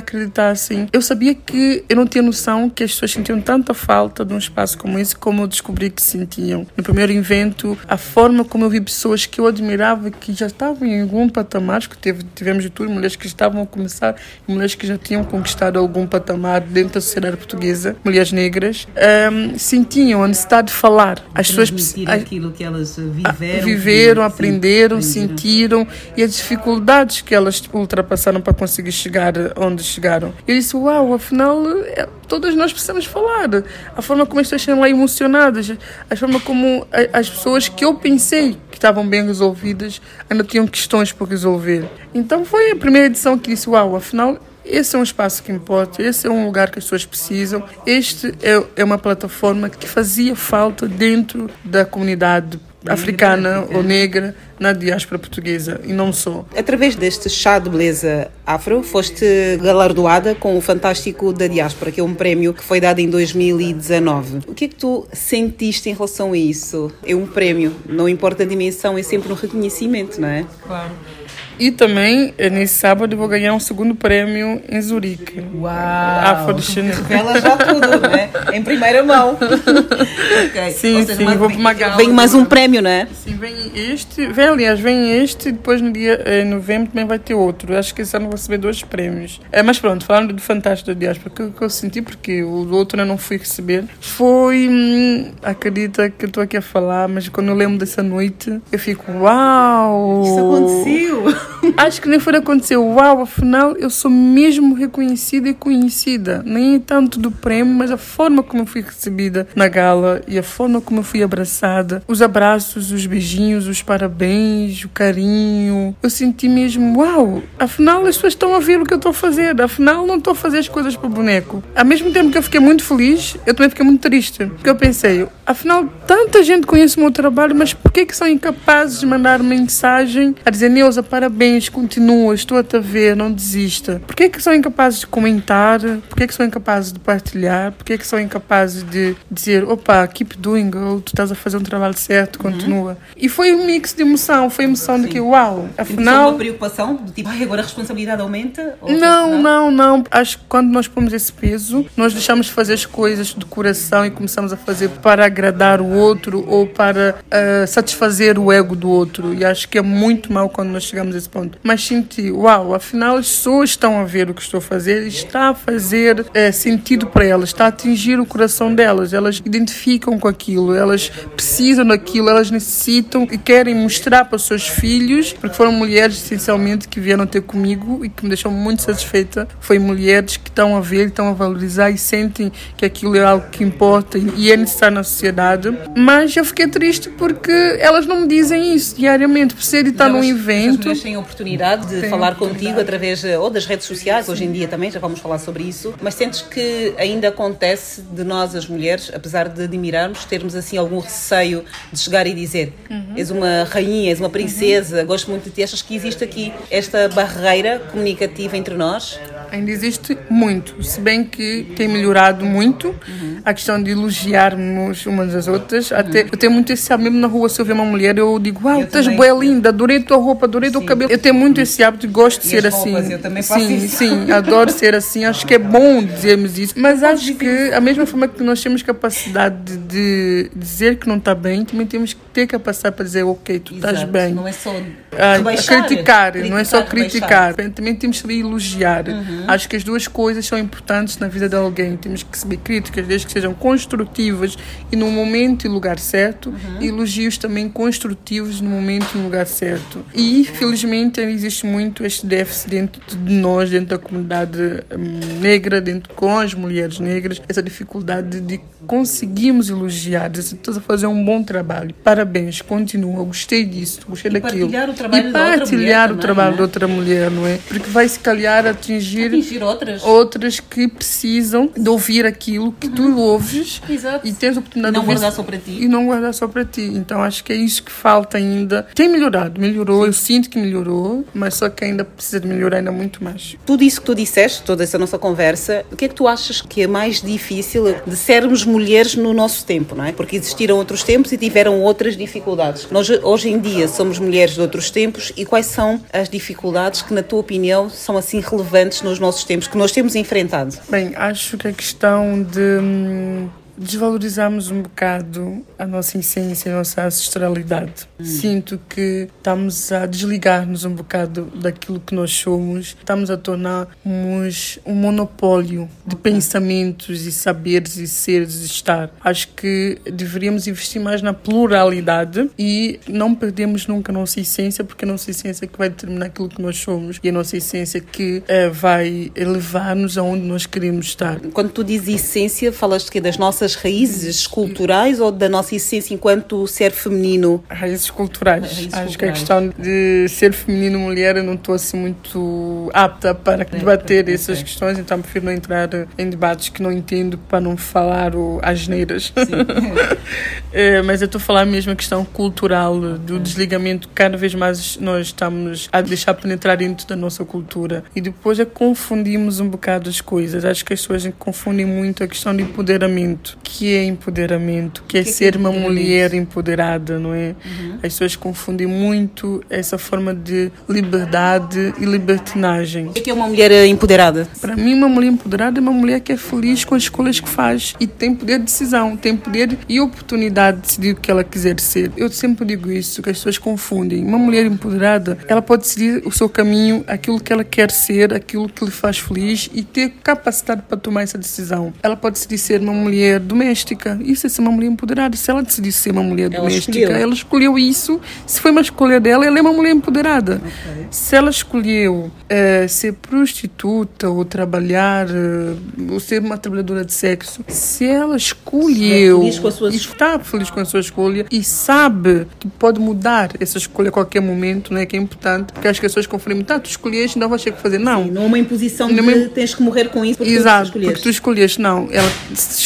[SPEAKER 2] assim. Eu sabia que eu não tinha noção que as pessoas sentiam tanta falta de um espaço como esse, como eu descobri que sentiam. No primeiro evento, a forma como eu vi pessoas que eu admirava que já estavam em algum patamar, que teve, tivemos de tudo, mulheres que estavam a começar, mulheres que já tinham conquistado algum patamar dentro da sociedade portuguesa, mulheres negras, um, sentiam a necessidade de falar.
[SPEAKER 3] As pessoas aquilo que elas viveram,
[SPEAKER 2] viveram, aprenderam, sentiram e as dificuldades que elas ultrapassaram para conseguir chegar onde chegaram. Eu disse, uau, afinal, é, todas nós precisamos falar. A forma como pessoas estão lá emocionadas, a forma como as pessoas que eu pensei que estavam bem resolvidas ainda tinham questões por resolver. Então foi a primeira edição que disse, uau, afinal esse é um espaço que importa, esse é um lugar que as pessoas precisam. Este é, é uma plataforma que fazia falta dentro da comunidade africana ou negra na diáspora portuguesa e não só.
[SPEAKER 3] Através deste chá de beleza afro, foste galardoada com o Fantástico da Diáspora, que é um prémio que foi dado em 2019. O que é que tu sentiste em relação a isso? É um prémio, não importa a dimensão, é sempre um reconhecimento, não é?
[SPEAKER 2] Claro. E também, eh, nesse sábado, eu vou ganhar um segundo prêmio em Zurique.
[SPEAKER 3] Uau! Afrodescendente. Revela já tudo, né? Em primeira mão.
[SPEAKER 2] okay. Sim, seja, sim, vou para uma gala.
[SPEAKER 3] Vem mais um prêmio, né?
[SPEAKER 2] Sim, vem este. Vem, aliás, vem este e depois no dia em novembro também vai ter outro. Acho que esse ano vou receber dois prémios. É, mas pronto, falando do Fantástico da Diáspora, o que, que eu senti, porque o outro eu não fui receber, foi. Hum, acredita que eu estou aqui a falar, mas quando eu lembro dessa noite, eu fico, uau!
[SPEAKER 3] Isso aconteceu!
[SPEAKER 2] Acho que nem foi acontecer. Uau, afinal eu sou mesmo reconhecida e conhecida. Nem tanto do prêmio, mas a forma como eu fui recebida na gala e a forma como eu fui abraçada. Os abraços, os beijinhos, os parabéns, o carinho. Eu senti mesmo, uau, afinal as pessoas estão a ver o que eu estou a fazer. Afinal não estou a fazer as coisas para o boneco. Ao mesmo tempo que eu fiquei muito feliz, eu também fiquei muito triste. Porque eu pensei, afinal tanta gente conhece o meu trabalho, mas por que que são incapazes de mandar mensagem a dizer, Neuza, parabéns parabéns, continua, estou a te ver, não desista. Por que, é que são incapazes de comentar? Por que, é que são incapazes de partilhar? Por que, é que são incapazes de dizer, opa, keep doing, ou tu estás a fazer um trabalho certo, uhum. continua. Uhum. E foi um mix de emoção, foi emoção Sim. de que, uau, afinal...
[SPEAKER 3] uma preocupação, do tipo, ai, agora a responsabilidade aumenta?
[SPEAKER 2] Não, não, não. Acho que quando nós pomos esse peso, nós deixamos de fazer as coisas de coração e começamos a fazer para agradar o outro ou para uh, satisfazer o ego do outro. E acho que é muito mal quando nós chegamos a esse ponto. Mas senti, uau, afinal as pessoas estão a ver o que estou a fazer, está a fazer é, sentido para elas, está a atingir o coração delas, elas identificam com aquilo, elas precisam daquilo, elas necessitam e querem mostrar para os seus filhos, porque foram mulheres essencialmente que vieram ter comigo e que me deixou muito satisfeita. Foi mulheres que estão a ver, estão a valorizar e sentem que aquilo é algo que importa e é necessário na sociedade. Mas eu fiquei triste porque elas não me dizem isso diariamente, por ser estar num evento
[SPEAKER 3] oportunidade de falar contigo através ou das redes sociais, hoje em dia também, já vamos falar sobre isso, mas sentes que ainda acontece de nós, as mulheres, apesar de admirarmos, termos assim algum receio de chegar e dizer uhum. és uma rainha, és uma princesa, uhum. gosto muito de ti, achas que existe aqui esta barreira comunicativa entre nós?
[SPEAKER 2] Ainda existe muito, se bem que tem melhorado muito uhum. a questão de elogiarmos umas às outras. Uhum. Até, eu tenho muito esse mesmo na rua, se eu ver uma mulher, eu digo, uau, estás boa linda, adorei tua roupa, adorei teu cabelo. Eu tenho muito esse hábito, gosto de ser assim.
[SPEAKER 3] eu também faço
[SPEAKER 2] sim,
[SPEAKER 3] isso.
[SPEAKER 2] sim, adoro ser assim. Acho que é bom dizermos isso. Mas acho que, a mesma forma que nós temos capacidade de, de dizer que não está bem, também temos que ter capacidade para dizer, ok, tu estás bem.
[SPEAKER 3] Não é só ah,
[SPEAKER 2] criticar, criticar, não é só criticar. Também temos que elogiar. Uhum. Acho que as duas coisas são importantes na vida de alguém. Temos que receber críticas, desde que sejam construtivas e no momento e lugar certo, uhum. e elogios também construtivos no momento e no lugar certo. E, felizmente, existe muito este déficit dentro de nós, dentro da comunidade hum, negra, dentro com as mulheres negras, essa dificuldade de conseguirmos elogiar, de estás a fazer um bom trabalho. Para parabéns, continua, gostei disso, gostei
[SPEAKER 3] E
[SPEAKER 2] daquilo.
[SPEAKER 3] partilhar o trabalho
[SPEAKER 2] e
[SPEAKER 3] da outra
[SPEAKER 2] partilhar
[SPEAKER 3] mulher
[SPEAKER 2] o
[SPEAKER 3] também,
[SPEAKER 2] trabalho
[SPEAKER 3] não é?
[SPEAKER 2] da outra mulher, não é? Porque vai se calhar atingir,
[SPEAKER 3] Atingir outras.
[SPEAKER 2] outras que precisam de ouvir aquilo que tu ouves
[SPEAKER 3] Exato.
[SPEAKER 2] e tens a
[SPEAKER 3] E
[SPEAKER 2] oportunidade
[SPEAKER 3] não
[SPEAKER 2] de
[SPEAKER 3] guardar só para ti.
[SPEAKER 2] e não guardar só para ti. Então acho que é isso que falta ainda. Tem melhorado, melhorou, eu sinto que melhorou, mas só que ainda precisa de melhorar ainda muito mais.
[SPEAKER 3] Tudo isso que tu disseste, toda essa nossa conversa, o que é que tu achas que é mais difícil de sermos mulheres no nosso tempo, não é? Porque existiram outros tempos e tiveram outras dificuldades. Nós hoje em dia somos mulheres de outros tempos e quais são as dificuldades que, na tua opinião, são assim relevantes nos nossos tempos, que nós temos enfrentado?
[SPEAKER 2] Bem, acho que a questão de hum, desvalorizarmos um bocado a nossa essência, a nossa ancestralidade. Sinto que estamos a desligar-nos um bocado daquilo que nós somos, estamos a tornarmos um monopólio de pensamentos e saberes e seres e estar. Acho que deveríamos investir mais na pluralidade e não perdemos nunca a nossa essência, porque a nossa essência é que vai determinar aquilo que nós somos e a nossa essência que eh, vai levar-nos aonde nós queremos estar.
[SPEAKER 3] Quando tu dizes essência, falas quê? Das nossas raízes culturais ou da nossa essência enquanto ser feminino?
[SPEAKER 2] Raízes culturais.
[SPEAKER 3] Raízes
[SPEAKER 2] Acho que
[SPEAKER 3] culturais.
[SPEAKER 2] a questão de ser feminino mulher eu não estou assim muito apta para debater
[SPEAKER 3] ok.
[SPEAKER 2] essas questões, então prefiro não entrar em debates que não entendo para não falar o, as neiras. É, mas eu estou a falar mesmo a questão cultural, do desligamento. Cada vez mais nós estamos a deixar penetrar dentro da nossa cultura. E depois é que confundimos um bocado as coisas. Acho que as pessoas confundem muito a questão de empoderamento. Que é empoderamento? Que é
[SPEAKER 3] que é
[SPEAKER 2] ser uma
[SPEAKER 3] empoderamento?
[SPEAKER 2] mulher empoderada, não é? As pessoas confundem muito essa forma de liberdade e libertinagem.
[SPEAKER 3] O que é que é uma mulher eh, empoderada?
[SPEAKER 2] Para mim, uma mulher empoderada é uma mulher que é feliz com as escolhas que faz e tem poder de decisão, tem poder e oportunidade de decidir o que ela quiser ser. Eu sempre digo isso, que as pessoas confundem. Uma mulher empoderada, ela pode decidir o seu caminho, aquilo que ela quer ser, aquilo que lhe faz feliz e ter capacidade para tomar essa decisão. Ela pode decidir ser uma mulher doméstica. Isso é ser uma mulher empoderada. Se ela decidir ser uma mulher
[SPEAKER 3] Ela
[SPEAKER 2] doméstica,
[SPEAKER 3] escolheu.
[SPEAKER 2] ela escolheu isso. Se foi uma escolha dela, ela é uma mulher empoderada. Se ela escolheu eh, ser prostituta ou trabalhar, eh, ou ser uma trabalhadora de sexo, se ela escolheu
[SPEAKER 3] feliz com a sua
[SPEAKER 2] e está feliz com a sua escolha e sabe que pode mudar essa escolha a qualquer momento, não é que é importante, porque as pessoas confundem muito, ah, tu escolheste, não vais ter que fazer. Não,
[SPEAKER 3] Não é uma imposição
[SPEAKER 2] Não é uma
[SPEAKER 3] de tens que morrer com isso porque
[SPEAKER 2] Exato,
[SPEAKER 3] tu
[SPEAKER 2] porque
[SPEAKER 3] escolheste.
[SPEAKER 2] tu escolheste, não. Ela se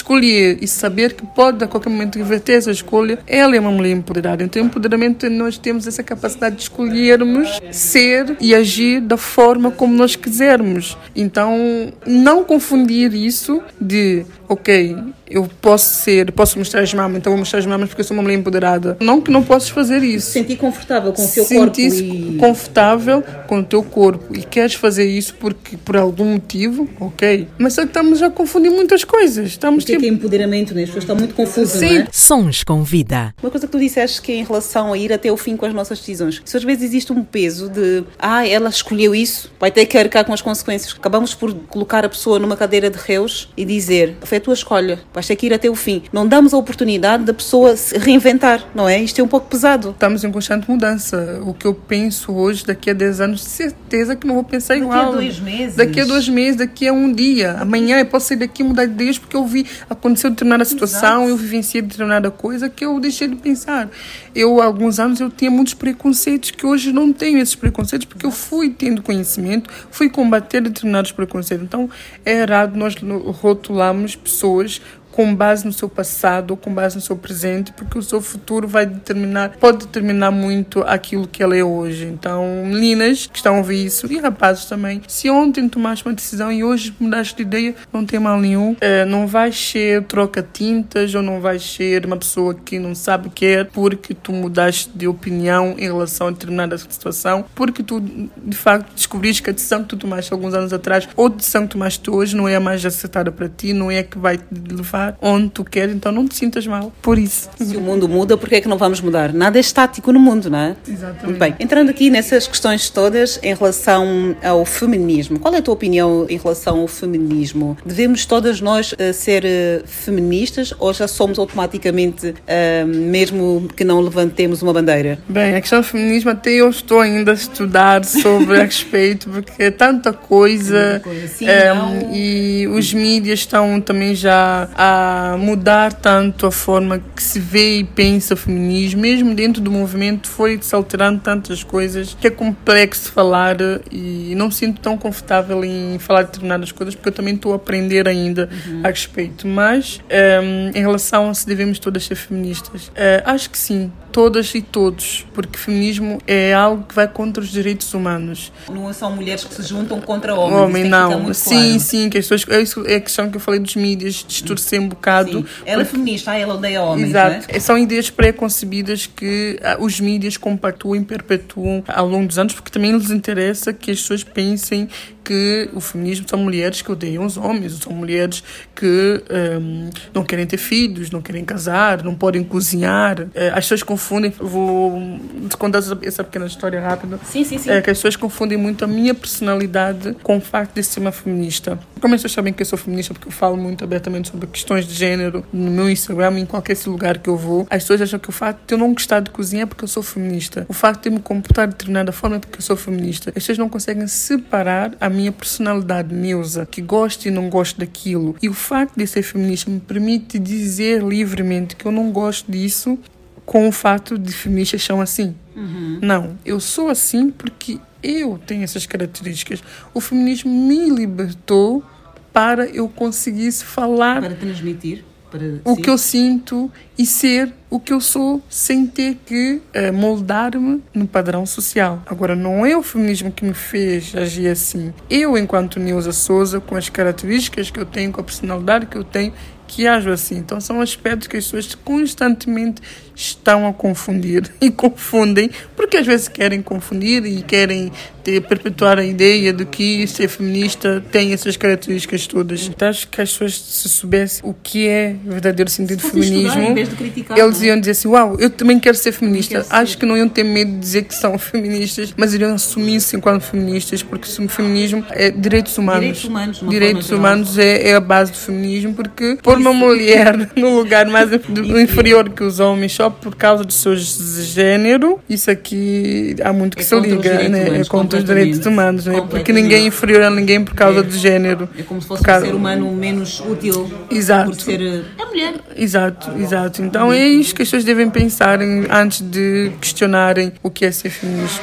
[SPEAKER 2] e saber que pode a qualquer momento reverter essa escolha, ela é uma mulher empoderada. Então, empoderamento, nós temos essa capacidade de escolhermos ser e agir da forma como nós quisermos. Então, não confundir isso de, ok, eu posso ser, posso mostrar as mamas, então vou mostrar as mamas porque eu sou uma mulher empoderada. Não que não possas fazer isso
[SPEAKER 3] Sentir confortável com o teu corpo
[SPEAKER 2] sentir-se
[SPEAKER 3] e...
[SPEAKER 2] confortável com o teu corpo e queres fazer isso porque por algum motivo, ok. Mas só que estamos a confundir muitas coisas. Estamos
[SPEAKER 3] O que é
[SPEAKER 2] tipo.
[SPEAKER 3] que é empoderamento, né? As pessoas estão muito confusas, não
[SPEAKER 2] Sim.
[SPEAKER 3] é?
[SPEAKER 1] Sons com vida.
[SPEAKER 3] Uma coisa que tu disseste que é em relação a ir até o fim com as nossas decisões. Se às vezes existe um peso de ah, ela escolheu isso, vai ter que arcar com as consequências. Acabamos por colocar a pessoa numa cadeira de reus e dizer foi a tua escolha, vais ter que ir até o fim. Não damos a oportunidade da pessoa se reinventar, não é? Isto é um pouco pesado.
[SPEAKER 2] Estamos em constante mudança. O que eu penso hoje, daqui a 10 anos, de certeza que não vou pensar
[SPEAKER 3] Daqui a
[SPEAKER 2] igual.
[SPEAKER 3] dois meses.
[SPEAKER 2] Daqui a dois meses, daqui a um dia. Amanhã eu posso sair daqui e mudar de ideias porque eu vi, aconteceu determinada situação, eu vivenciei determinada coisa que eu deixei de pensar. Eu, há alguns anos, eu tinha muitos preconceitos que hoje não tenho esses preconceitos porque eu fui tendo conhecimento, fui combater determinados preconceitos. Então, é errado nós rotularmos pessoas com base no seu passado ou com base no seu presente, porque o seu futuro vai determinar, pode determinar muito aquilo que ela é hoje. Então, meninas que estão a ouvir isso, e rapazes também, se ontem tomaste uma decisão e hoje mudaste de ideia, não tem mal nenhum. Eh, não vais ser troca-tintas ou não vais ser uma pessoa que não sabe o que é porque tu mudaste de opinião em relação a determinada situação, porque tu, de facto, descobriste que a decisão que tu tomaste alguns anos atrás ou a decisão que tomaste hoje não é a mais acertada para ti, não é a que vai te levar onde tu queres, então não te sintas mal por isso.
[SPEAKER 3] Se o mundo muda, por que é que não vamos mudar? Nada é estático no mundo, não é?
[SPEAKER 2] Exatamente.
[SPEAKER 3] Muito bem. Entrando aqui nessas questões todas em relação ao feminismo, qual é a tua opinião em relação ao feminismo? Devemos todas nós eh, ser eh, feministas ou já somos automaticamente, eh, mesmo que não levantemos uma bandeira?
[SPEAKER 2] Bem, a questão do feminismo até eu estou ainda a estudar sobre a respeito, porque é tanta coisa,
[SPEAKER 3] Tanta coisa. Sim, não.
[SPEAKER 2] e os mídias estão também já a a mudar tanto a forma que se vê e pensa o feminismo, mesmo dentro do movimento foi se alterando tantas coisas que é complexo falar e não me sinto tão confortável em falar de determinadas coisas porque eu também estou a aprender ainda uhum. a respeito. Mas um, ehm, em relação a se devemos todas ser feministas, uh, acho que sim, todas e todos, porque feminismo é algo que vai contra os direitos humanos.
[SPEAKER 3] Não são mulheres que se juntam contra homens.
[SPEAKER 2] Homem, não. Sim, claro. sim, que as pessoas, é, é a questão que eu falei dos mídias, distorcer um bocado. Sim.
[SPEAKER 3] Ela é feminista, ah, ela odeia homens.
[SPEAKER 2] Exato.
[SPEAKER 3] É?
[SPEAKER 2] São ideias pré-concebidas que ah, os mídias compactuam e perpetuam ao longo dos anos, porque também lhes interessa que as pessoas pensem que o feminismo são mulheres que odeiam os homens, são mulheres que um, não querem ter filhos, não querem casar, não podem cozinhar. Eh, as pessoas confundem, vou contar essa pequena história rápida.
[SPEAKER 3] Sim, sim, sim. É
[SPEAKER 2] que as pessoas confundem muito a minha personalidade com o facto de ser uma feminista. Como as pessoas sabem que eu sou feminista porque eu falo muito abertamente sobre questões de género no meu Instagram, em qualquer lugar que eu vou, as pessoas acham que o facto de eu não gostar de cozinhar é porque eu sou feminista. O facto de eu me comportar de determinada forma é porque eu sou feminista. As pessoas não conseguem separar a minha personalidade neusa, que gosto e não gosto daquilo. E o facto de ser feminista me permite dizer livremente que eu não gosto disso com o fato de feministas são assim. Uhum. Não, eu sou assim porque eu tenho essas características. O feminismo me libertou para eu conseguisse falar.
[SPEAKER 3] Para transmitir
[SPEAKER 2] o que eu sinto e ser o que eu sou sem ter que uh, moldar-me no padrão social. Agora, não é o feminismo que me fez agir assim. Eu, enquanto Neuza Souza, com as características que eu tenho, com a personalidade que eu tenho, que ajo assim. Então são aspectos que as pessoas constantemente estão a confundir e confundem, porque às vezes querem confundir e querem ter, perpetuar a ideia de que ser feminista tem essas características todas. Então acho que as pessoas se soubessem o que é o verdadeiro sentido do feminismo, eles iam dizer assim, uau, eu também quero ser feminista. Quero acho ser. que não iam ter medo de dizer que são feministas, mas iriam assumir-se enquanto feministas, porque o feminismo é direitos humanos.
[SPEAKER 3] Direitos humanos,
[SPEAKER 2] direitos humanos é, é, a base do feminismo, porque pôr uma mulher no lugar mais inferior que os homens só por causa do seu gênero, isso aqui há muito que é se liga, né? é contra os direitos humanos, né? porque ninguém é inferior a ninguém por causa é. do gênero.
[SPEAKER 3] É como se fosse causa... um ser humano menos útil
[SPEAKER 2] exato.
[SPEAKER 3] por ser eh, é mulher.
[SPEAKER 2] Exato, exato. Então é isso que as pessoas devem pensar antes de questionarem o que é ser feminista.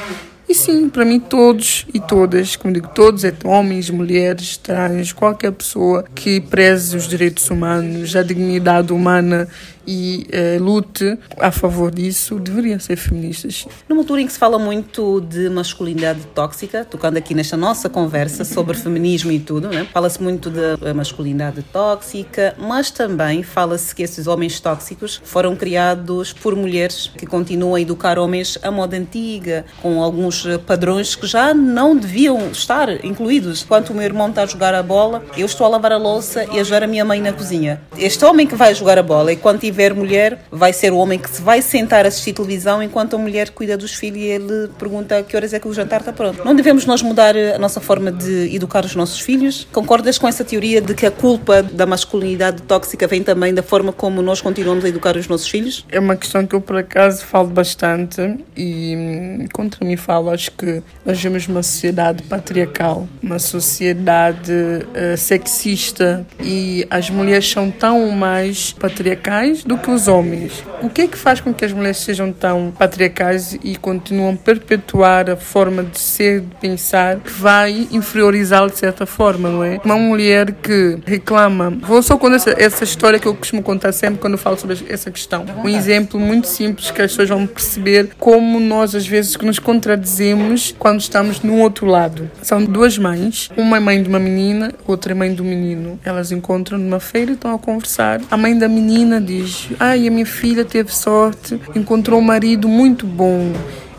[SPEAKER 2] E sim, para mim todos e todas, como digo, todos é homens, mulheres, trans, qualquer pessoa que preze os direitos humanos, a dignidade humana e uh, lute a favor disso deveriam ser feministas.
[SPEAKER 3] Numa altura em que se fala muito de masculinidade tóxica, tocando aqui nesta nossa conversa sobre feminismo e tudo, né? fala-se muito de masculinidade tóxica, mas também fala-se que esses homens tóxicos foram criados por mulheres que continuam a educar homens à moda antiga, com alguns padrões que já não deviam estar incluídos. Enquanto o meu irmão está a jogar a bola, eu estou a lavar a louça e a ajudar a minha mãe na cozinha. Este homem que vai jogar a bola e quando tiver mulher, vai ser o homem que se vai sentar a assistir televisão enquanto a mulher cuida dos filhos e ele pergunta que horas é que o jantar está pronto. Não devemos nós mudar a nossa forma de educar os nossos filhos? Concordas com essa teoria de que a culpa da masculinidade tóxica vem também da forma como nós continuamos a educar os nossos filhos?
[SPEAKER 2] É uma questão que eu por acaso falo bastante e hum, contra mim falo, acho que nós vemos uma sociedade patriarcal, uma sociedade uh, sexista e as mulheres são tão mais patriarcais do que os homens. O que é que faz com que as mulheres sejam tão patriarcais e continuam a perpetuar a forma de ser, de pensar, que vai inferiorizá-la de certa forma, não é? Uma mulher que reclama. Vou só contar essa, essa história que eu costumo contar sempre quando falo sobre essa questão. Um exemplo muito simples que as pessoas vão perceber como nós, às vezes, nos contradizemos quando estamos no outro lado. São duas mães, uma é mãe de uma menina, outra é mãe do menino. Elas encontram numa feira e estão a conversar. A mãe da menina diz: Ai, a minha filha teve sorte, encontrou um marido muito bom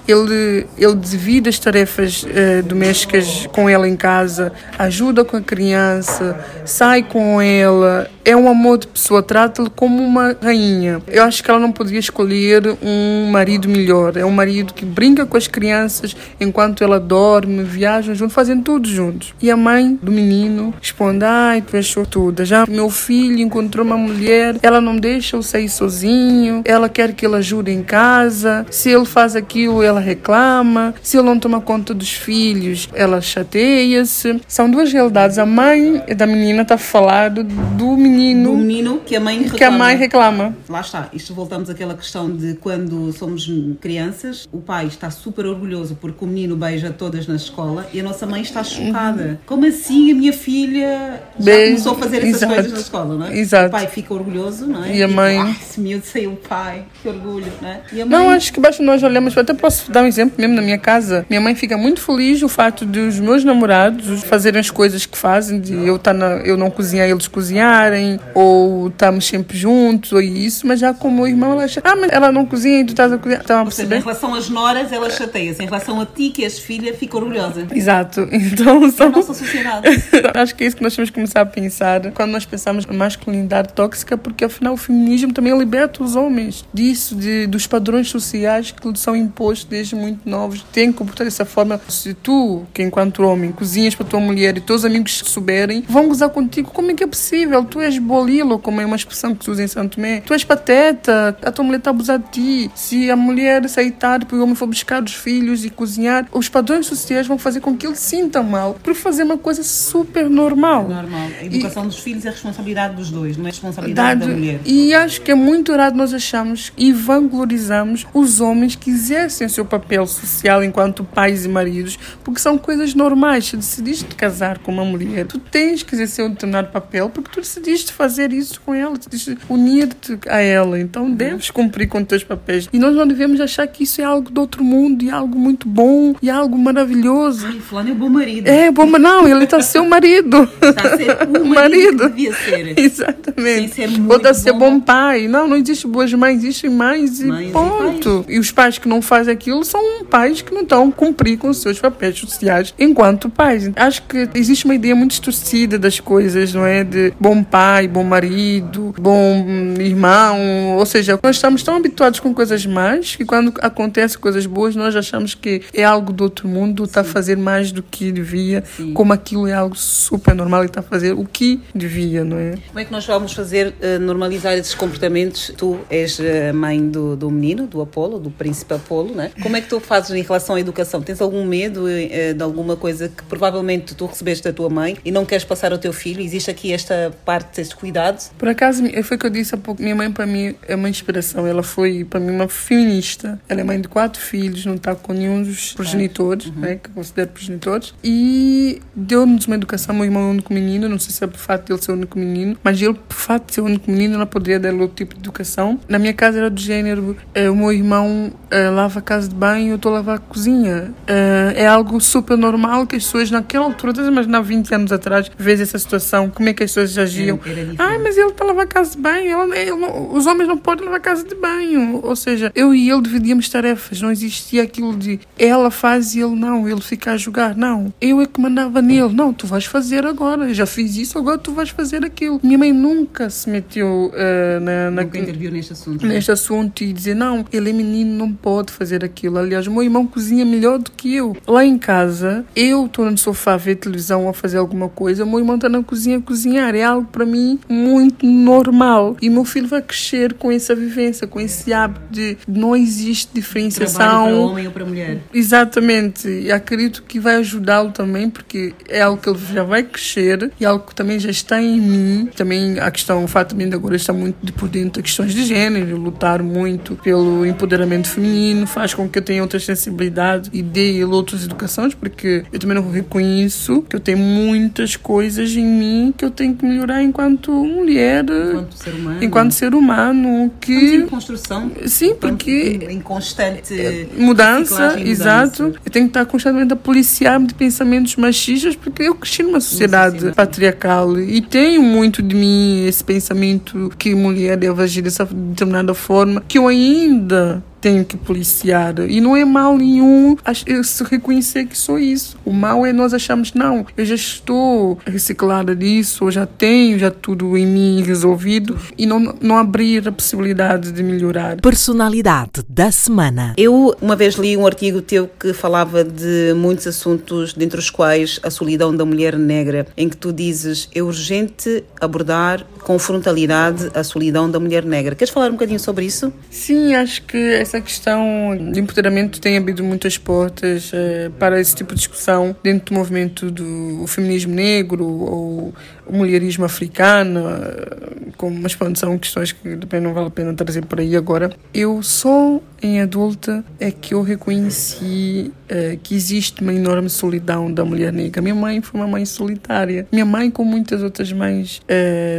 [SPEAKER 2] ele, ele divide as tarefas uh, domésticas com ela em casa, ajuda com a criança, sai com ela, é um amor de pessoa, trata-lhe como uma rainha. Eu acho que ela não podia escolher um marido melhor. É um marido que brinca com as crianças enquanto ela dorme, viajam juntos, fazem tudo juntos. E a mãe do menino responde: Ai, tu és sortuda. Já meu filho encontrou uma mulher, ela não deixa eu sair sozinho, ela quer que ele ajude em casa. Se ele faz aquilo, ela ela reclama. Se ele não toma conta dos filhos, ela chateia-se. São duas realidades. A mãe da menina está a falar do, do menino.
[SPEAKER 3] Do menino que a mãe reclama.
[SPEAKER 2] Que a mãe reclama.
[SPEAKER 3] Lá está. Isto voltamos àquela questão de quando somos crianças, o pai está super orgulhoso porque o menino beija todas na escola e a nossa mãe está chocada. Como assim a minha filha já
[SPEAKER 2] Beijo.
[SPEAKER 3] começou a fazer essas
[SPEAKER 2] Exato.
[SPEAKER 3] coisas na escola, não é?
[SPEAKER 2] Exato.
[SPEAKER 3] O pai fica orgulhoso, não é?
[SPEAKER 2] E a
[SPEAKER 3] Tipo,
[SPEAKER 2] mãe-
[SPEAKER 3] Ah, esse miúdo saiu o pai, que orgulho, não é? Mãe...
[SPEAKER 2] Não, acho que basta nós olharmos. Até posso dar um exemplo mesmo na minha casa. Minha mãe fica muito feliz o fato de os meus namorados fazerem as coisas que fazem, de eu, tá na, eu não cozinhar, eles cozinharem, ou estamos sempre juntos, ou isso. Mas já com o meu irmão, ela acha, ah, mas ela não cozinha e tu estás a cozinhar. Estão a
[SPEAKER 3] Ou seja, em relação às noras, ela chateia-se. Em relação a ti, que és filha, fica orgulhosa.
[SPEAKER 2] Exato. Então,
[SPEAKER 3] É a
[SPEAKER 2] são.
[SPEAKER 3] nossa sociedade.
[SPEAKER 2] Acho que é isso que nós temos que começar a pensar quando nós pensamos na masculinidade tóxica, porque afinal o feminismo também liberta os homens disso, de, dos padrões sociais que são impostos desde muito novos. Tem que comportar dessa forma. Se tu, que enquanto homem, cozinhas para tua mulher e teus amigos souberem, vão gozar contigo. Como é que é possível? Tu és bolilo, como é uma expressão que se usa em Santo Tomé. Tu és pateta, a tua mulher está a abusar de ti. Se a mulher sair tarde porque o homem for buscar os filhos e cozinhar, os padrões sociais vão fazer com que ele sinta mal por fazer uma coisa super normal.
[SPEAKER 3] Normal. A educação dos filhos é responsabilidade dos dois, não é responsabilidade
[SPEAKER 2] Dado-
[SPEAKER 3] da mulher.
[SPEAKER 2] E acho que é muito errado nós achamos e vanglorizamos os homens que exercem o seu papel social enquanto pais e maridos, porque são coisas normais. Se decidiste casar com uma mulher, tu tens que exercer um determinado papel porque tu decidiste fazer isso com ela, decidiste unir-te a ela. Então deves cumprir com os teus papéis. E nós não devemos achar que isso é algo do outro mundo e algo muito bom e algo maravilhoso.
[SPEAKER 3] Ai, fulano é bom marido.
[SPEAKER 2] É, bom, não, ele está a ser o marido.
[SPEAKER 3] Está a ser o marido, devia ser.
[SPEAKER 2] Exatamente.
[SPEAKER 3] Ser
[SPEAKER 2] Ou está a ser
[SPEAKER 3] bom.
[SPEAKER 2] pai. Não, não existe boas mães, existem mães e
[SPEAKER 3] Mães e
[SPEAKER 2] ponto. E, os pais que não fazem aquilo são pais que não estão a cumprir com os seus papéis sociais enquanto pais. Acho que existe uma ideia muito distorcida das coisas, não é? De bom pai, bom marido, bom irmão. Ou seja, nós estamos tão habituados com coisas más que quando acontecem coisas boas, nós achamos que é algo do outro mundo, está a fazer mais do que devia,
[SPEAKER 3] Sim.
[SPEAKER 2] como aquilo é algo super normal e está a fazer o que devia, não é?
[SPEAKER 3] Como é que nós vamos fazer eh, normalizar esses comportamentos? Tu és a mãe do, do menino, do Apolo, do príncipe Apolo, né? Como é que tu fazes em relação à educação? Tens algum medo eh, de alguma coisa que provavelmente tu recebeste da tua mãe e não queres passar ao teu filho? Existe aqui esta parte deste cuidado?
[SPEAKER 2] Por acaso, foi o que eu disse há pouco. Minha mãe, para mim, é uma inspiração. Ela foi, para mim, uma feminista. Ela é mãe de quatro filhos, não está com nenhum dos progenitores, né, que eu considero progenitores. E deu-nos uma educação. Meu irmão é o único menino, não sei se é por fato de ele ser o único menino, mas ele, por fato de ser o único menino, ela poderia dar outro tipo de educação. Na minha casa era do género: eh, o meu irmão eh, lava a casa de banho, eu estou a lavar a cozinha. Eh, é algo super normal que as pessoas, naquela altura, mas há 20 anos atrás, vês essa situação, como é que as pessoas agiam. Ai, mas ele está a lavar a casa de banho. Ela- ele não- os homens não podem lavar a casa de banho. Ou seja, eu e ele dividíamos tarefas. Não existia aquilo de ela faz e ele não. Ele fica a jogar. Não. Eu é que mandava nele. Não, tu vais fazer agora. Eu já fiz isso, agora tu vais fazer aquilo. Minha mãe nunca se meteu eh, na, na,
[SPEAKER 3] Nunca interviu neste assunto.
[SPEAKER 2] neste assunto e dizer não, ele é menino, não pode fazer aquilo. Aliás, o meu irmão cozinha melhor do que eu. Lá em casa, eu estou no sofá a ver televisão ou a fazer alguma coisa, o meu irmão está na cozinha a cozinhar. É algo para mim muito normal. E meu filho vai crescer com essa vivência, com esse hábito de não existe diferenciação.
[SPEAKER 3] para homem ou para mulher.
[SPEAKER 2] Exatamente, e acredito que vai ajudá-lo também, porque é algo que ele já vai crescer e algo que também já está em mim. Também a questão, o fato de agora estar muito de por dentro de questões de gênero, lutar muito pelo empoderamento feminino, faz com que eu tenha outras sensibilidades e ele outras educações, porque eu também não reconheço que eu tenho muitas coisas em mim que eu tenho que melhorar enquanto mulher,
[SPEAKER 3] Enquanto ser humano.
[SPEAKER 2] enquanto ser humano,
[SPEAKER 3] Estamos em
[SPEAKER 2] que.
[SPEAKER 3] construção.
[SPEAKER 2] Sim,
[SPEAKER 3] Estamos
[SPEAKER 2] porque
[SPEAKER 3] em, em constante
[SPEAKER 2] mudança,
[SPEAKER 3] reciclagem e
[SPEAKER 2] exato.
[SPEAKER 3] mudança.
[SPEAKER 2] Eu tenho que estar constantemente a policiar-me de pensamentos machistas porque eu cresci numa sociedade
[SPEAKER 3] sociedade.
[SPEAKER 2] patriarcal e tenho muito de mim esse pensamento que mulher deve agir dessa determinada forma que eu ainda tenho que policiar. E não é mal nenhum se reconhecer que sou isso. O mal é nós achamos, não, eu já estou reciclada disso, eu já tenho já tudo em mim resolvido e não, não abrir a possibilidade de melhorar.
[SPEAKER 1] Personalidade da semana.
[SPEAKER 3] Eu uma vez li um artigo teu que falava de muitos assuntos, dentre os quais a solidão da mulher negra, em que tu dizes é urgente abordar com frontalidade a solidão da mulher negra. Queres falar um bocadinho sobre isso?
[SPEAKER 2] Sim, acho que essa questão de empoderamento tem abrido muitas portas uh, para esse tipo de discussão dentro do movimento do feminismo negro ou o mulherismo africano, uh, como, mas pronto, são questões que também não vale a pena trazer por aí agora. Eu só em adulta é que eu reconheci uh, que existe uma enorme solidão da mulher negra. Minha mãe foi uma mãe solitária. Minha mãe, como muitas outras mães,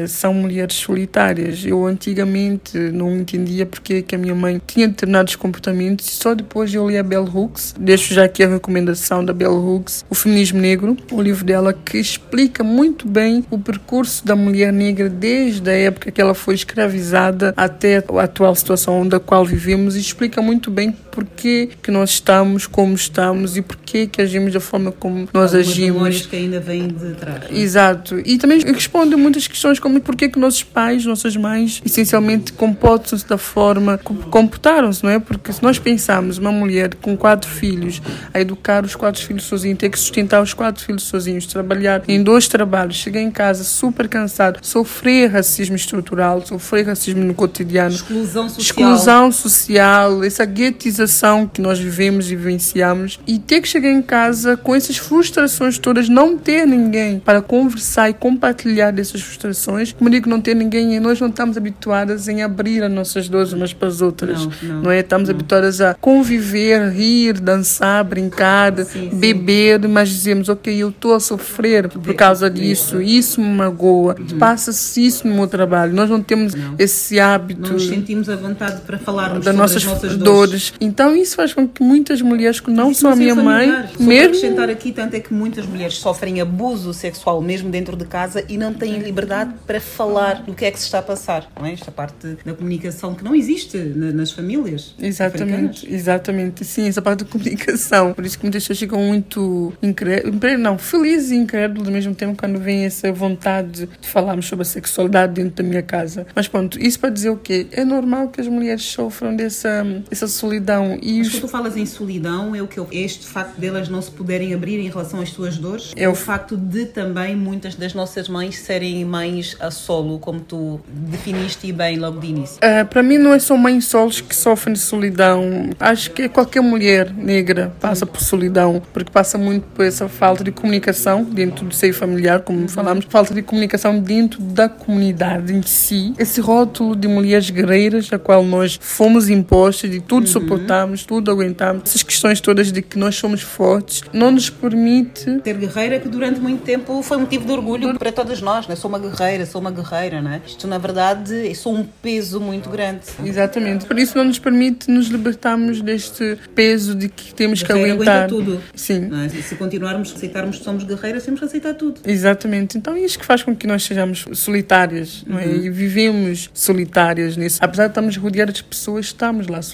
[SPEAKER 2] são mulheres solitárias. Eu antigamente não entendia porque que a minha mãe tinha determinados comportamentos e só depois eu li a Bell Hooks. Deixo já aqui a recomendação da Bell Hooks, O Feminismo Negro, o livro dela que explica muito bem o percurso da mulher negra desde a época que ela foi escravizada até a atual situação da qual vivemos e explica muito bem porquê que nós estamos como estamos e porquê que agimos da forma como nós
[SPEAKER 3] Algumas
[SPEAKER 2] agimos.
[SPEAKER 3] que ainda vêm de trás.
[SPEAKER 2] Exato. E também responde muitas questões como porquê que nossos pais, nossas mães, essencialmente comportam-se da forma comportaram-se, não é? Porque se nós pensarmos uma mulher com quatro filhos, a educar os quatro filhos sozinhos, ter que sustentar os quatro filhos sozinhos, trabalhar em dois trabalhos, chegar em casa super cansado, sofrer racismo estrutural, sofrer racismo no cotidiano,
[SPEAKER 3] exclusão social,
[SPEAKER 2] exclusão social essa guetização que nós vivemos e vivenciamos e ter que chegar em casa com essas frustrações todas, não ter ninguém para conversar e compartilhar dessas frustrações. Como digo, não ter ninguém, nós não estamos habituadas em abrir as nossas dores umas para as outras,
[SPEAKER 3] não, não,
[SPEAKER 2] não é? Estamos
[SPEAKER 3] não.
[SPEAKER 2] habituadas a conviver, rir, dançar, brincar,
[SPEAKER 3] sim,
[SPEAKER 2] beber, sim. mas dizemos, ok, eu estou a sofrer por causa disso, isso me magoa, uhum. passa-se isso no meu trabalho. Nós não temos esse hábito. Não
[SPEAKER 3] nos sentimos à vontade para falarmos
[SPEAKER 2] das nossas,
[SPEAKER 3] nossas
[SPEAKER 2] dores. dores. Então isso faz com que muitas mulheres, que não só a minha mãe,
[SPEAKER 3] mesmo acrescentar aqui tanto é que muitas mulheres sofrem abuso sexual mesmo dentro de casa e não têm liberdade para falar do que é que se está a passar, é? Esta parte da comunicação que não existe nas famílias.
[SPEAKER 2] Exatamente, africanas. exatamente. Sim, essa parte da comunicação. Por isso que muitas pessoas ficam muito incrédulas, não, felizes e incrédulas ao mesmo tempo quando vem essa vontade de falarmos sobre a sexualidade dentro da minha casa. Mas pronto, isso para dizer o quê? É normal que as mulheres sofram dessa, dessa solidão.
[SPEAKER 3] E os... quando tu falas em solidão, é o que é este facto delas não se poderem abrir em relação às suas dores? É o, facto de também muitas das nossas mães serem mães a solo, como tu definiste bem logo de início?
[SPEAKER 2] Uh, para mim não é só mães solos que sofrem de solidão. Acho que qualquer mulher negra passa por solidão, porque passa muito por essa falta de comunicação dentro do seio familiar, como uhum. falamos, falta de comunicação dentro da comunidade em si. Esse rótulo de mulheres guerreiras, a qual nós fomos impostos, de tudo uhum. suportamos, tudo aguentamos, essas questões todas de que nós somos fortes, não nos permite.
[SPEAKER 3] Ter guerreira que durante muito tempo foi motivo de orgulho para todas nós, né? Sou uma guerreira, sou uma guerreira, né? Isto, na verdade, é só um peso muito grande.
[SPEAKER 2] Exatamente. Por isso não nos permite nos libertarmos deste peso de que temos que aguentar.
[SPEAKER 3] tudo.
[SPEAKER 2] Sim.
[SPEAKER 3] É? Se continuarmos a aceitarmos que somos guerreiras, temos que aceitar tudo.
[SPEAKER 2] Exatamente. Então é isso que faz com que nós sejamos solitárias, não é? Uhum. E vivemos solitárias nisso. Apesar de estarmos rodeadas de pessoas, estamos lá solitárias.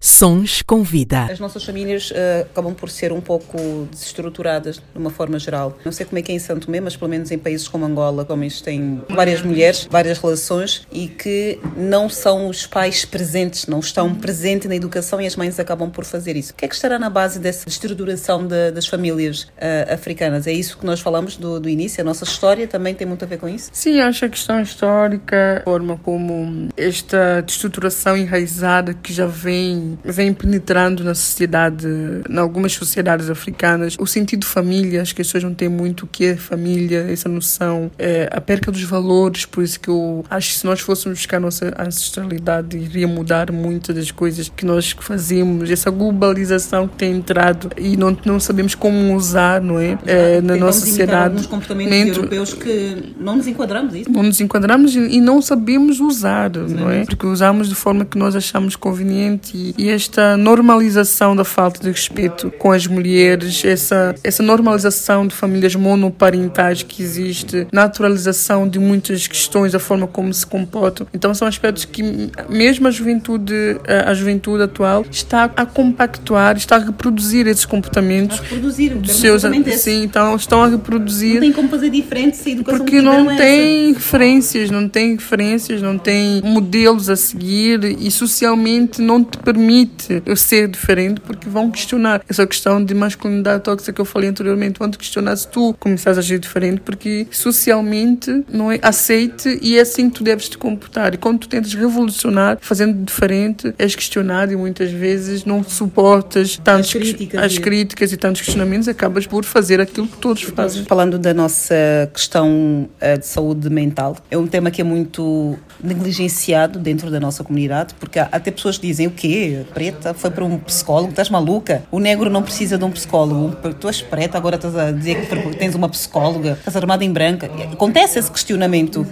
[SPEAKER 1] Sons com vida.
[SPEAKER 3] As nossas famílias uh, acabam por ser um pouco desestruturadas de uma forma geral. Não sei como é que é em Santo Tomé, mas pelo menos em países como Angola, como isto tem várias mulheres, várias relações e que não são os pais presentes, não estão presentes na educação e as mães acabam por fazer isso. O que é que estará na base dessa estruturação de, das famílias uh, africanas? É isso que nós falamos do, do início? A nossa história também tem muito a ver com isso?
[SPEAKER 2] Sim, acho a questão histórica, a forma como esta estruturação enraizada que já vem, vem penetrando na sociedade, em algumas sociedades africanas, o sentido família, as pessoas não têm muito o que é família, essa noção, é, a perca dos valores, por isso que eu acho que se nós fôssemos buscar a nossa ancestralidade, iria mudar muitas das coisas que nós fazemos, essa globalização que tem entrado e não, não sabemos como usar, não é? é na nossa sociedade.
[SPEAKER 3] alguns comportamentos europeus que não nos enquadramos, isso?
[SPEAKER 2] Não nos enquadramos e não sabemos usar, não é? Porque usamos de forma que nós achamos conveniente e, e esta normalização da falta de respeito com as mulheres, essa, essa normalização de famílias monoparentais que existe, naturalização de muitas questões, da forma como se comportam. Então são aspectos que mesmo a juventude, a juventude atual está a compactuar, está a reproduzir esses comportamentos. A
[SPEAKER 3] reproduzir,
[SPEAKER 2] seus, sim, então estão a reproduzir.
[SPEAKER 3] Não tem como fazer diferente se a educação
[SPEAKER 2] Porque não, é tem essa. referências, não tem referências, não tem modelos a seguir e socialmente não te permite ser diferente porque vão questionar essa questão de masculinidade tóxica que eu falei anteriormente, vão te questionar se tu começares a agir diferente porque socialmente não é aceite e é assim que tu deves te comportar. E quando tu tentas revolucionar, fazendo diferente, és questionado e muitas vezes não suportas tantas
[SPEAKER 3] as críticas,
[SPEAKER 2] as críticas e tantos questionamentos, acabas por fazer aquilo que todos fazem.
[SPEAKER 3] Falando da nossa questão uh, de saúde mental, é um tema que é muito negligenciado dentro da nossa comunidade, porque há até pessoas que dizem o quê? Preta foi para um psicólogo, estás maluca? O negro não precisa de um psicólogo. Tu és preta, agora estás a dizer que tens uma psicóloga, estás armada em branca. Acontece esse questionamento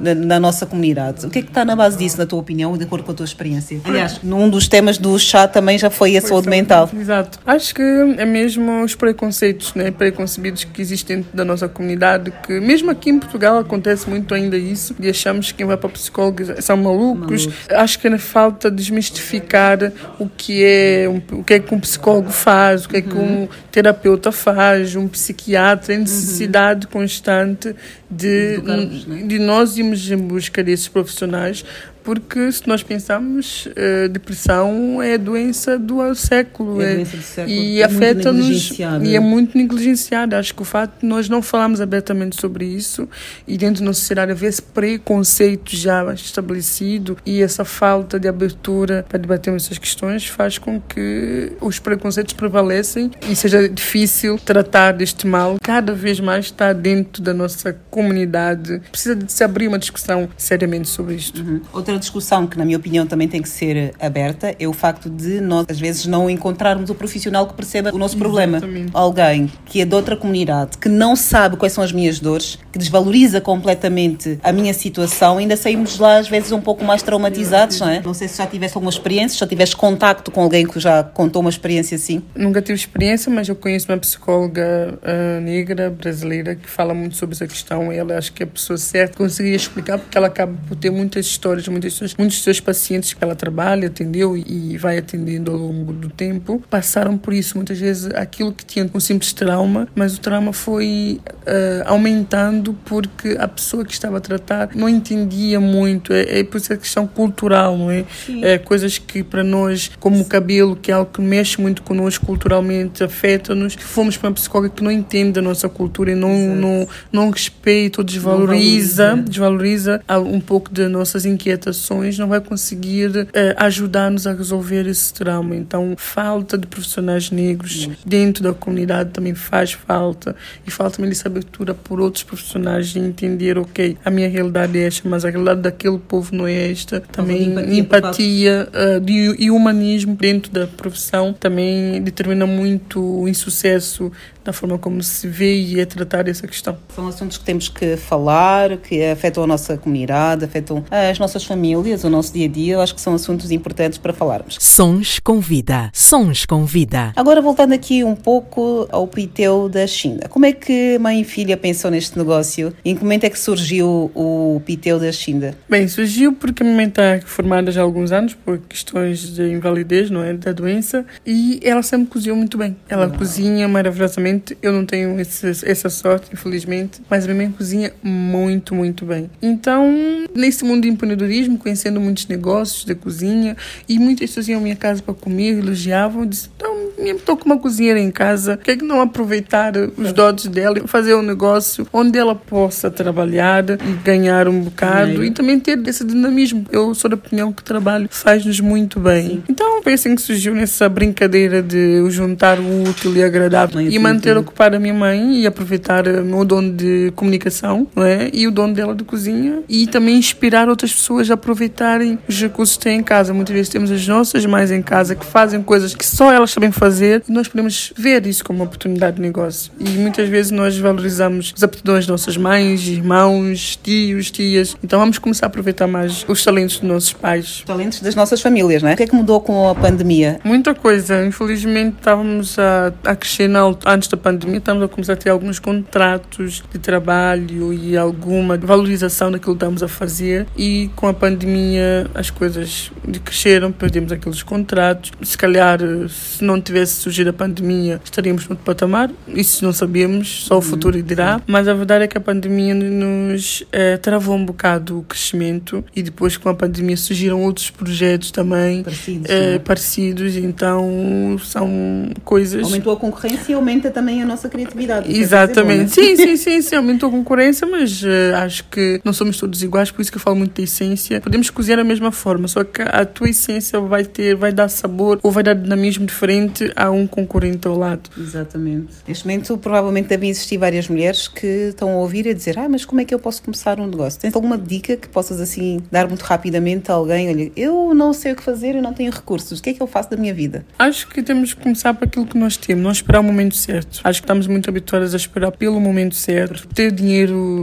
[SPEAKER 3] na, na, nossa comunidade. O que é que está na base disso, na tua opinião, de acordo com a tua experiência? Aliás, num dos temas do chá também já foi a foi saúde mental.
[SPEAKER 2] Exato. Acho que é mesmo os preconceitos, né, preconcebidos que existem dentro da nossa comunidade, que mesmo aqui em Portugal acontece muito ainda isso, e achamos que quem vai para psicólogos são malucos. Acho que é falta desmistificar o que é o que é que um psicólogo faz, o que é que um uhum. terapeuta faz, um psiquiatra, a necessidade uhum. constante de, né? de nós irmos em busca desses profissionais porque se nós pensarmos, uh, depressão é a doença do século,
[SPEAKER 3] é, é do século.
[SPEAKER 2] e é afeta-nos e é muito negligenciada. Acho que o fato de nós não falarmos abertamente sobre isso e dentro da nossa sociedade haver esse preconceito já estabelecido e essa falta de abertura para debater essas questões faz com que os preconceitos prevalecem e seja difícil tratar deste mal. Cada vez mais está dentro da nossa comunidade. Precisa de se abrir uma discussão seriamente sobre isto.
[SPEAKER 3] Uhum. Outra discussão que, na minha opinião, também tem que ser aberta é o facto de nós, às vezes, não encontrarmos o profissional que perceba o nosso problema.
[SPEAKER 2] Exatamente.
[SPEAKER 3] Alguém que é de outra comunidade, que não sabe quais são as minhas dores, que desvaloriza completamente a minha situação, ainda saímos lá, às vezes, um pouco mais traumatizados, não é? Não sei se já tiveste alguma experiência, se já tiveste contacto com alguém que já contou uma experiência assim.
[SPEAKER 2] Nunca tive experiência, mas eu conheço uma psicóloga uh, negra brasileira que fala muito sobre essa questão. E ela acho que é a pessoa certa conseguiria explicar, porque ela acaba por ter muitas histórias, muitas muitos, muitos dos seus pacientes que ela trabalha, atendeu e vai atendendo ao longo do tempo, passaram por isso. Muitas vezes aquilo que tinha um simples trauma, mas o trauma foi uh, aumentando porque a pessoa que estava a tratar não entendia muito. É, é por isso a questão cultural, não é? é coisas que para nós, como o cabelo, que é algo que mexe muito connosco culturalmente, afeta-nos. Fomos para uma psicóloga que não entende a nossa cultura e não, não, não respeita ou desvaloriza, desvaloriza um pouco das nossas inquietações não vai conseguir uh, ajudar-nos a resolver esse trauma. Então, falta de profissionais negros dentro da comunidade também faz falta. E falta também essa abertura por outros profissionais de entender, ok, a minha realidade é esta, mas a realidade daquele povo não é esta. Também empatia, empatia uh, de, e humanismo dentro da profissão também determina muito o insucesso da forma como se vê e é tratar essa questão.
[SPEAKER 3] São assuntos que temos que falar, que afetam a nossa comunidade, afetam as nossas famílias, o nosso dia a dia. Eu acho que são assuntos importantes para falarmos.
[SPEAKER 1] Sons com vida. Sons com vida.
[SPEAKER 3] Agora, voltando aqui um pouco ao Piteu da China. Como é que mãe e filha pensou neste negócio? E em que momento é que surgiu o Piteu da China?
[SPEAKER 2] Bem, surgiu porque a minha mãe está formada já há alguns anos por questões de invalidez, não é? Da doença. E ela sempre cozinhou muito bem. Ela cozinha maravilhosamente eu não tenho esse, essa sorte, infelizmente, mas a minha mãe cozinha muito, muito bem. Então, nesse mundo de empreendedorismo, conhecendo muitos negócios de cozinha, e muitas pessoas iam à minha casa para comer, elogiavam, eu disse, então, estou com uma cozinheira em casa, por que, é que não aproveitar os dotes dela e fazer um negócio onde ela possa trabalhar e ganhar um bocado e também ter esse dinamismo. Eu sou da opinião que o trabalho faz-nos muito bem. Sim. Então, foi assim que surgiu nessa brincadeira de juntar o útil e agradável e manter ter ocupar a minha mãe e aproveitar o dom de comunicação não é? e o dom dela de cozinha e também inspirar outras pessoas a aproveitarem os recursos que têm em casa. Muitas vezes temos as nossas mães em casa que fazem coisas que só elas sabem fazer e nós podemos ver isso como uma oportunidade de negócio. E muitas vezes nós valorizamos as aptidões de nossas mães, irmãos, tios, tias. Então vamos começar a aproveitar mais os talentos dos nossos pais. Os
[SPEAKER 3] talentos das nossas famílias, não é? O que é que mudou com a pandemia?
[SPEAKER 2] Muita coisa. Infelizmente estávamos a, a crescer na, antes da pandemia, estamos a começar a ter alguns contratos de trabalho e alguma valorização daquilo que estamos a fazer. E com a pandemia, as coisas cresceram, perdemos aqueles contratos. Se calhar, se não tivesse surgido a pandemia, estaríamos no outro patamar. Isso não sabemos, só o futuro dirá. Mas a verdade é que a pandemia nos eh, travou um bocado o crescimento e depois com a pandemia surgiram outros projetos também
[SPEAKER 3] Parecidos, é?
[SPEAKER 2] parecidos. Então são coisas.
[SPEAKER 3] Aumentou a concorrência e aumenta também a nossa criatividade. É
[SPEAKER 2] Exatamente.
[SPEAKER 3] coisa boa,
[SPEAKER 2] Sim, sim, sim, sim. Aumentou concorrência, mas eh, acho que não somos todos iguais, por isso que eu falo muito da essência. Podemos cozinhar da mesma forma, só que a tua essência vai ter, vai dar sabor ou vai dar dinamismo diferente a um concorrente ao lado.
[SPEAKER 3] Exatamente. Neste momento, provavelmente devem existir várias mulheres que estão a ouvir e a dizer: Ah, mas como é que eu posso começar um negócio? Tens alguma dica que possas assim dar muito rapidamente a alguém? Olha, eu não sei o que fazer, eu não tenho recursos, o que é que eu faço da minha vida?
[SPEAKER 2] Acho que temos que começar por aquilo que nós temos, não esperar o momento certo. Acho que estamos muito habituadas a esperar pelo momento certo, ter dinheiro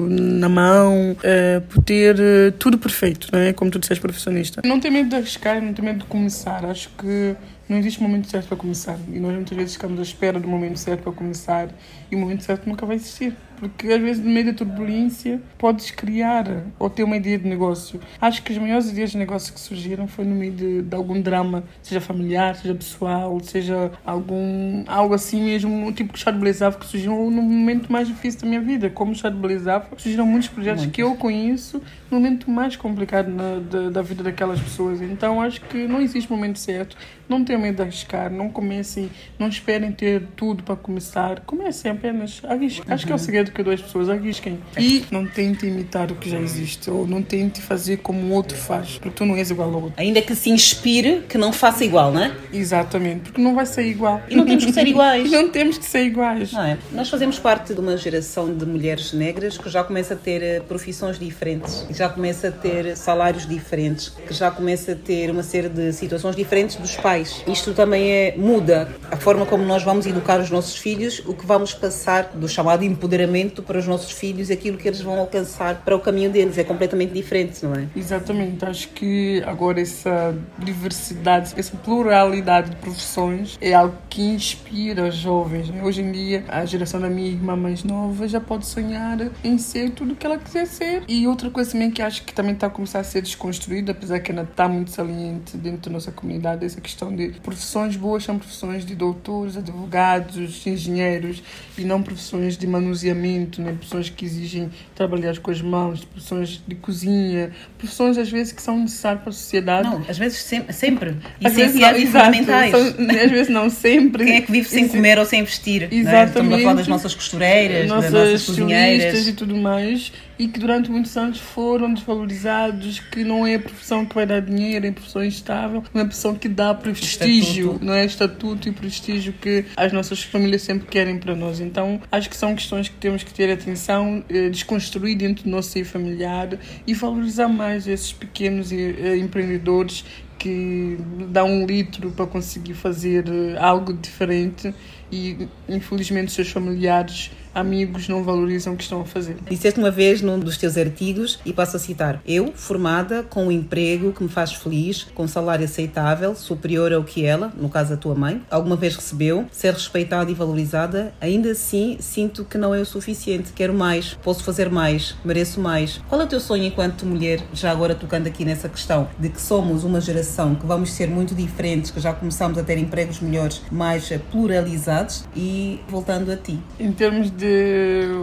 [SPEAKER 2] na mão, eh, por ter eh, tudo perfeito, não é? Como tu disseste, profissionista. Não ter medo de arriscar, não ter medo de começar. Acho que não existe momento certo para começar. E nós muitas vezes ficamos à espera do momento certo para começar e o momento certo nunca vai existir. Porque às vezes, no meio da turbulência, podes criar ou ter uma ideia de negócio. Acho que as maiores ideias de negócio que surgiram foi no meio de, de algum drama, seja familiar, seja pessoal, seja algum algo assim mesmo, tipo o chá de Blazava, que surgiu no momento mais difícil da minha vida. Como o chá de Blazava, surgiram muitos projetos que eu conheço no momento mais complicado na, da, da vida daquelas pessoas. Então acho que não existe momento certo. Não tenham medo de arriscar, não comecem, não esperem ter tudo para começar. Comecem apenas, arrisquem. Acho que é o segredo que às pessoas, arrisquem. E não tente imitar o que já existe, ou não tente fazer como o outro faz, porque tu não és igual ao outro.
[SPEAKER 3] Ainda que se inspire, que não faça igual, não é?
[SPEAKER 2] Exatamente, porque não vai ser igual.
[SPEAKER 3] E não temos que ser iguais.
[SPEAKER 2] não temos que ser iguais.
[SPEAKER 3] Não é? Nós fazemos parte de uma geração de mulheres negras que já começa a ter eh, profissões diferentes, que já começa a ter salários diferentes, que já começa a ter uma série de situações diferentes dos pais. Isto também é, muda a forma como nós vamos educar os nossos filhos, o que vamos passar do chamado empoderamento para os nossos filhos, aquilo que eles vão alcançar para o caminho deles. É completamente diferente, não é?
[SPEAKER 2] Exatamente, acho que agora essa diversidade, essa pluralidade de profissões é algo que inspira os jovens. né? Hoje em dia, a geração da minha irmã mais nova já pode sonhar em ser tudo o que ela quiser ser. E outra coisa também que acho que também está a começar a ser desconstruída, apesar que ainda está muito saliente dentro da nossa comunidade, essa questão de profissões boas são profissões de doutores, advogados, engenheiros e não profissões de manuseamento, né? profissões que exigem trabalhar com as mãos, profissões de cozinha, profissões às vezes que são necessárias para a sociedade.
[SPEAKER 3] Não, às vezes sem- sempre.
[SPEAKER 2] Às vezes
[SPEAKER 3] Essenciais
[SPEAKER 2] não,
[SPEAKER 3] e
[SPEAKER 2] exato, são- às vezes não sempre.
[SPEAKER 3] Quem é que vive sem
[SPEAKER 2] Isso-
[SPEAKER 3] comer ou sem vestir? não é? Estamos a falar
[SPEAKER 2] Exatamente.
[SPEAKER 3] das nossas costureiras,
[SPEAKER 2] nossas
[SPEAKER 3] das nossas cozinheiras.
[SPEAKER 2] e tudo mais e que durante muitos anos foram desvalorizados que não é a profissão que vai dar dinheiro é a profissão estável não é a profissão que dá prestígio
[SPEAKER 3] Estatuto.
[SPEAKER 2] não é estatuto e prestígio que as nossas famílias sempre querem para nós então acho que são questões que temos que ter atenção eh, desconstruir dentro do nosso seio familiar e valorizar mais esses pequenos eh, empreendedores que dão um litro para conseguir fazer eh, algo diferente e infelizmente seus familiares, amigos não valorizam o que estão a fazer.
[SPEAKER 3] Disseste uma vez num dos teus artigos, e passo a citar: Eu, formada, com um emprego que me faz feliz, com um salário aceitável, superior ao que ela, no caso a tua mãe, alguma vez recebeu, ser respeitada e valorizada, ainda assim sinto que não é o suficiente. Quero mais, posso fazer mais, mereço mais. Qual é o teu sonho enquanto mulher, já agora tocando aqui nessa questão, de que somos uma geração que vamos ser muito diferentes, que já começamos a ter empregos melhores, mais pluralizados? E voltando a ti.
[SPEAKER 2] Em termos de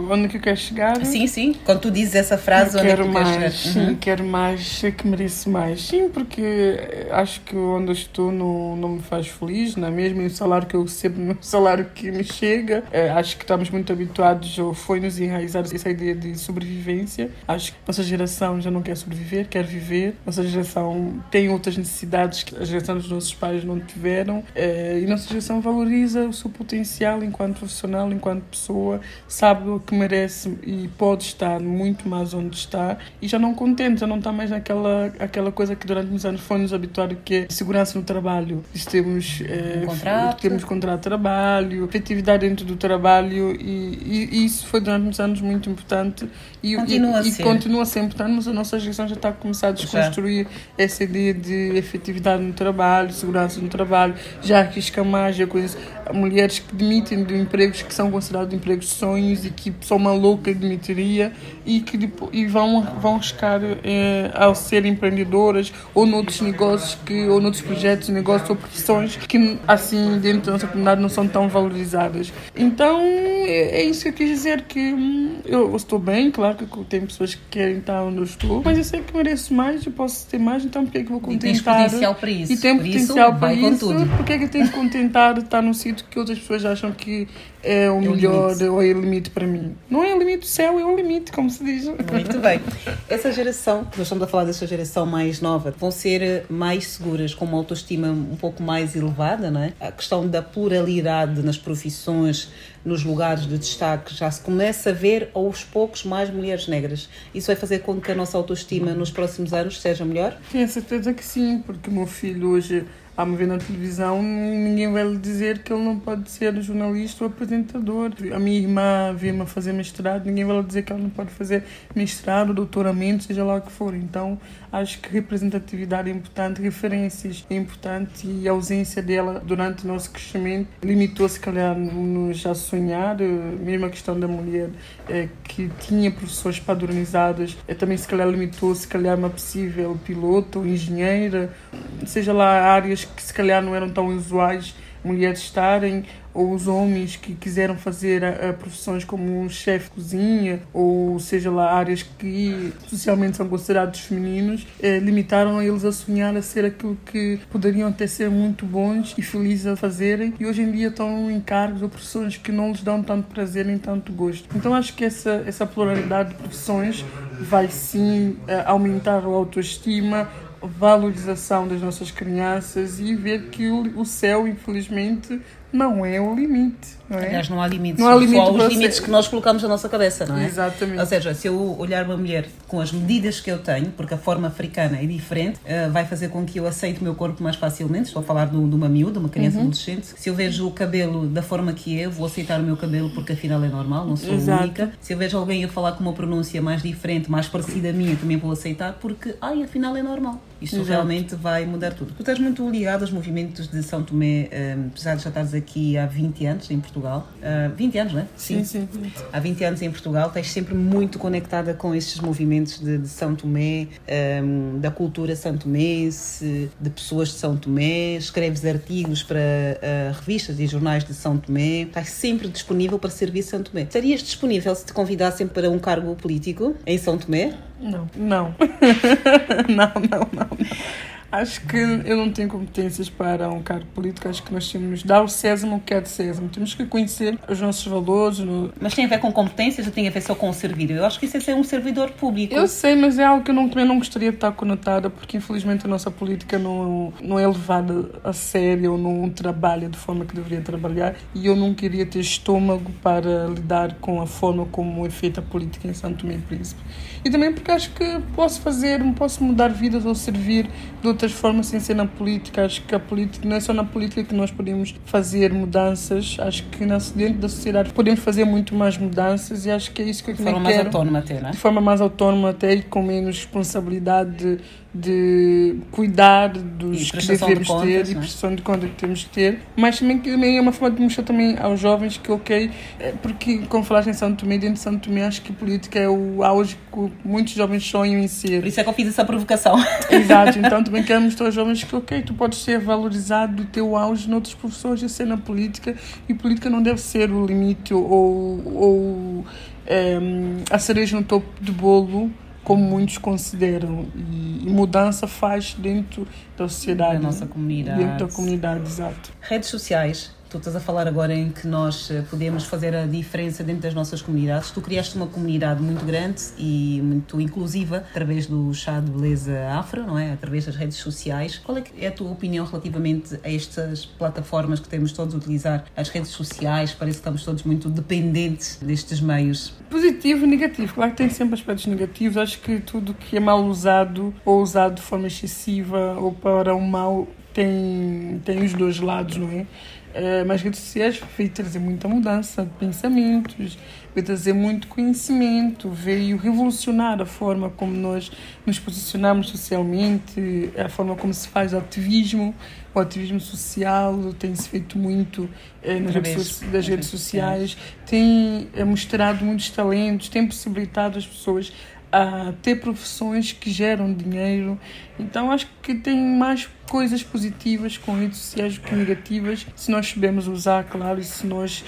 [SPEAKER 2] onde que eu quero chegar,
[SPEAKER 3] Sim, sim. Quando tu dizes essa frase,
[SPEAKER 2] eu
[SPEAKER 3] onde é que
[SPEAKER 2] quero
[SPEAKER 3] tu queres
[SPEAKER 2] mais,
[SPEAKER 3] chegar? Uhum.
[SPEAKER 2] quero mais, sei que mereço mais. Sim, porque acho que onde eu estou não, não me faz feliz, não é mesmo? E o salário que eu recebo não é o salário que me chega. Eh, acho que estamos muito habituados, ou foi-nos enraizar essa ideia de sobrevivência. Acho que nossa geração já não quer sobreviver, quer viver. Nossa geração tem outras necessidades que a geração dos nossos pais não tiveram. Eh, e nossa geração valoriza o seu potencial enquanto profissional, enquanto pessoa, sabe o que merece e pode estar muito mais onde está e já não contente, já não está mais naquela aquela coisa que durante muitos anos foi-nos habituado que é segurança no trabalho. Temos, eh,
[SPEAKER 3] Um contrato.
[SPEAKER 2] temos contrato de trabalho, efetividade dentro do trabalho e, e isso foi durante muitos anos muito importante e,
[SPEAKER 3] Continua a
[SPEAKER 2] e, e
[SPEAKER 3] ser.
[SPEAKER 2] continua a ser importante, mas a nossa geração já está a começar a desconstruir essa ideia de efetividade no trabalho, segurança no trabalho, já mais, já conheço mulheres que demitem de empregos que são considerados empregos sonhos e que sou uma louca de mentiria e que depois, e vão, vão chegar é, ao ser empreendedoras ou noutros negócios que, ou noutros projetos, negócios ou profissões que assim dentro da nossa comunidade não são tão valorizadas. Então é, é isso que eu quis dizer que hum, eu estou bem, claro que tem pessoas que querem estar onde eu estou, mas eu sei que mereço mais, eu posso ter mais, então por que é que vou contentar? E tens
[SPEAKER 3] potencial para isso.
[SPEAKER 2] E tem potencial para isso, por que é que eu tenho que contentar estar num sítio que outras pessoas acham que é o é melhor o ou é o limite para mim? Não é o limite do céu, é o limite, como se diz.
[SPEAKER 3] Muito bem. Essa geração, nós estamos a falar dessa geração mais nova, vão ser mais seguras, com uma autoestima um pouco mais elevada, não é? A questão da pluralidade nas profissões, nos lugares de destaque, já se começa a ver aos poucos mais mulheres negras. Isso vai fazer com que a nossa autoestima nos próximos anos seja melhor?
[SPEAKER 2] Tenho certeza que sim, porque o meu filho hoje a me ver na televisão, ninguém vai lhe dizer que ele não pode ser jornalista ou apresentador. A minha irmã vê-me fazer mestrado, ninguém vai lhe dizer que ela não pode fazer mestrado, doutoramento, seja lá o que for. Então, acho que representatividade é importante, referências é importante e a ausência dela durante o nosso crescimento limitou, se calhar, nos a sonhar. Eh, mesmo a questão da mulher é, que tinha professores padronizados, é, também, se calhar, limitou, se calhar, uma possível piloto ou engenheira, seja lá áreas que se calhar não eram tão usuais mulheres estarem, ou os homens que quiseram fazer a, a profissões como chefe de cozinha, ou seja lá, áreas que socialmente são considerados femininos, eh, limitaram eles a sonhar a ser aquilo que poderiam até ser muito bons e felizes a fazerem, e hoje em dia estão em cargos ou profissões que não lhes dão tanto prazer nem tanto gosto. Então acho que essa, essa pluralidade de profissões vai sim eh, aumentar a autoestima, valorização das nossas crianças e ver que o, céu, infelizmente, não é o limite. Não é?
[SPEAKER 3] Aliás, não há limites. Não há limite Só os limites ser. que nós colocamos na nossa cabeça, não é?
[SPEAKER 2] Exatamente.
[SPEAKER 3] Ou seja, se eu olhar uma mulher com as medidas que eu tenho, porque a forma africana é diferente, uh, vai fazer com que eu aceite o meu corpo mais facilmente. Estou a falar de, de uma miúda, uma criança uhum. adolescente. Se eu vejo o cabelo da forma que é, vou aceitar o meu cabelo porque afinal é normal, não sou Exato. única. Se eu vejo alguém a falar com uma pronúncia mais diferente, mais parecida à minha, também vou aceitar porque, ai, afinal é normal. Isto Exato. realmente vai mudar tudo. Tu estás muito ligado aos movimentos de São Tomé, um, eh, apesar de já estares aqui há 20 anos em Portugal. Uh, 20 anos, não é?
[SPEAKER 2] Sim, sim. sim.
[SPEAKER 3] Há 20 anos em Portugal, estás sempre muito conectada com estes movimentos de, de São Tomé, um, da cultura santomense, de pessoas de São Tomé, escreves artigos para uh, revistas e jornais de São Tomé, estás sempre disponível para servir São Tomé. Estarias disponível se te convidassem para um cargo político em São Tomé?
[SPEAKER 2] Não. Não. não, não, não. Acho que eu não tenho competências para um cargo político. Acho que nós temos dar o César o que é de César. Temos que conhecer os nossos valores. No...
[SPEAKER 3] Mas tem a ver com competências ou tem a ver só com o servir? Eu acho que isso é ser um servidor público.
[SPEAKER 2] Eu sei, mas é algo que eu não, também não gostaria de estar conotada, porque infelizmente a nossa política não, não é levada a sério ou não trabalha de forma que deveria trabalhar. E eu não queria ter estômago para lidar com a forma como é feita a política em Santo Tomé e Príncipe. E também porque acho que posso fazer, posso mudar vidas ou servir de outras formas sem ser na política. Acho que a política não é só na política que nós podemos fazer mudanças. Acho que dentro da sociedade podemos fazer muito mais mudanças e acho que é isso que eu
[SPEAKER 3] De forma mais autónoma até, não é?
[SPEAKER 2] De forma mais autónoma até e com menos responsabilidade de cuidar dos que devemos de ter e é? prestação de conta que temos que ter, mas também, também é uma forma de mostrar também aos jovens que, ok, é, porque como falaste em São Tomé, dentro de São Tomé, acho que política é o auge que muitos jovens sonham em ser.
[SPEAKER 3] Por isso é que eu fiz essa provocação.
[SPEAKER 2] Exato, então também quero mostrar aos jovens que, ok, tu podes ser valorizado do teu auge noutros professores a ser na política e política não deve ser o limite ou, ou é, a cereja no topo do bolo como muitos consideram. E, mudança faz dentro da sociedade. Da
[SPEAKER 3] nossa comunidade.
[SPEAKER 2] Dentro da comunidade, exato.
[SPEAKER 3] Redes sociais Tu estás a falar agora em que nós eh, podemos fazer a diferença dentro das nossas comunidades. Tu criaste uma comunidade muito grande e muito inclusiva através do chá de beleza afro, não é? Através das redes sociais. Qual é, é a tua opinião relativamente a estas plataformas que temos todos a utilizar? As redes sociais, parece que estamos todos muito dependentes destes meios.
[SPEAKER 2] Positivo e negativo. Claro que tem sempre aspectos negativos. Acho que tudo que é mal usado ou usado de forma excessiva ou para o mal tem, tem os dois lados, não é? Uh, mas redes sociais veio trazer muita mudança de pensamentos, veio trazer muito conhecimento, veio revolucionar a forma como nós nos posicionamos socialmente, a forma como se faz ativismo. O ativismo social tem-se feito muito eh, nas redes, das redes sociais, tem eh, mostrado muitos talentos, tem possibilitado as pessoas a ter profissões que geram dinheiro. Então acho que tem mais coisas positivas com redes sociais do que negativas, se nós soubermos usar, claro, e se nós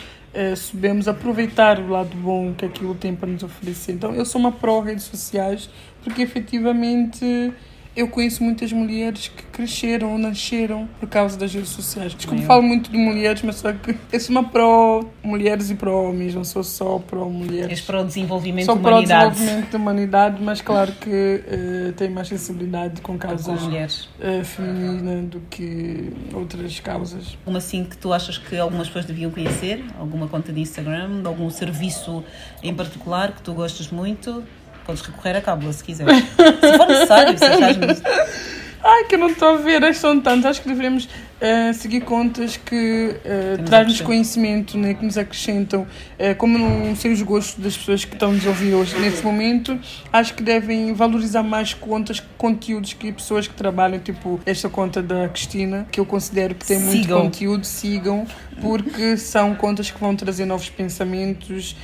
[SPEAKER 2] sabemos aproveitar o lado bom que aquilo tem para nos oferecer. Então eu sou uma pró redes sociais porque efetivamente eu conheço muitas mulheres que cresceram ou nasceram por causa das redes sociais. Desculpa, eu falo muito de mulheres, mas só que sou uma pró-mulheres e pró-homens, não sou só pró-mulheres.
[SPEAKER 3] És pró-desenvolvimento
[SPEAKER 2] da
[SPEAKER 3] humanidade.
[SPEAKER 2] Sou pró-desenvolvimento da humanidade, mas claro que uh, tenho mais sensibilidade com causas uh, femininas do que outras causas.
[SPEAKER 3] Uma assim que tu achas que algumas pessoas deviam conhecer? Alguma conta de Instagram? Algum serviço em particular que tu gostas muito? Podes recorrer a cábula se quiseres. se for necessário, se achares.
[SPEAKER 2] Ai, que eu não estou a ver, são tantas. Acho que devemos uh, seguir contas que uh, trazem-nos conhecimento, né, que nos acrescentam, uh, como não sei os gostos das pessoas que estão nos ouvir hoje nesse momento, acho que devem valorizar mais contas, conteúdos que pessoas que trabalham, tipo esta conta da Cristina, que eu considero que tem sigam. muito conteúdo, sigam, porque são contas que vão trazer novos pensamentos,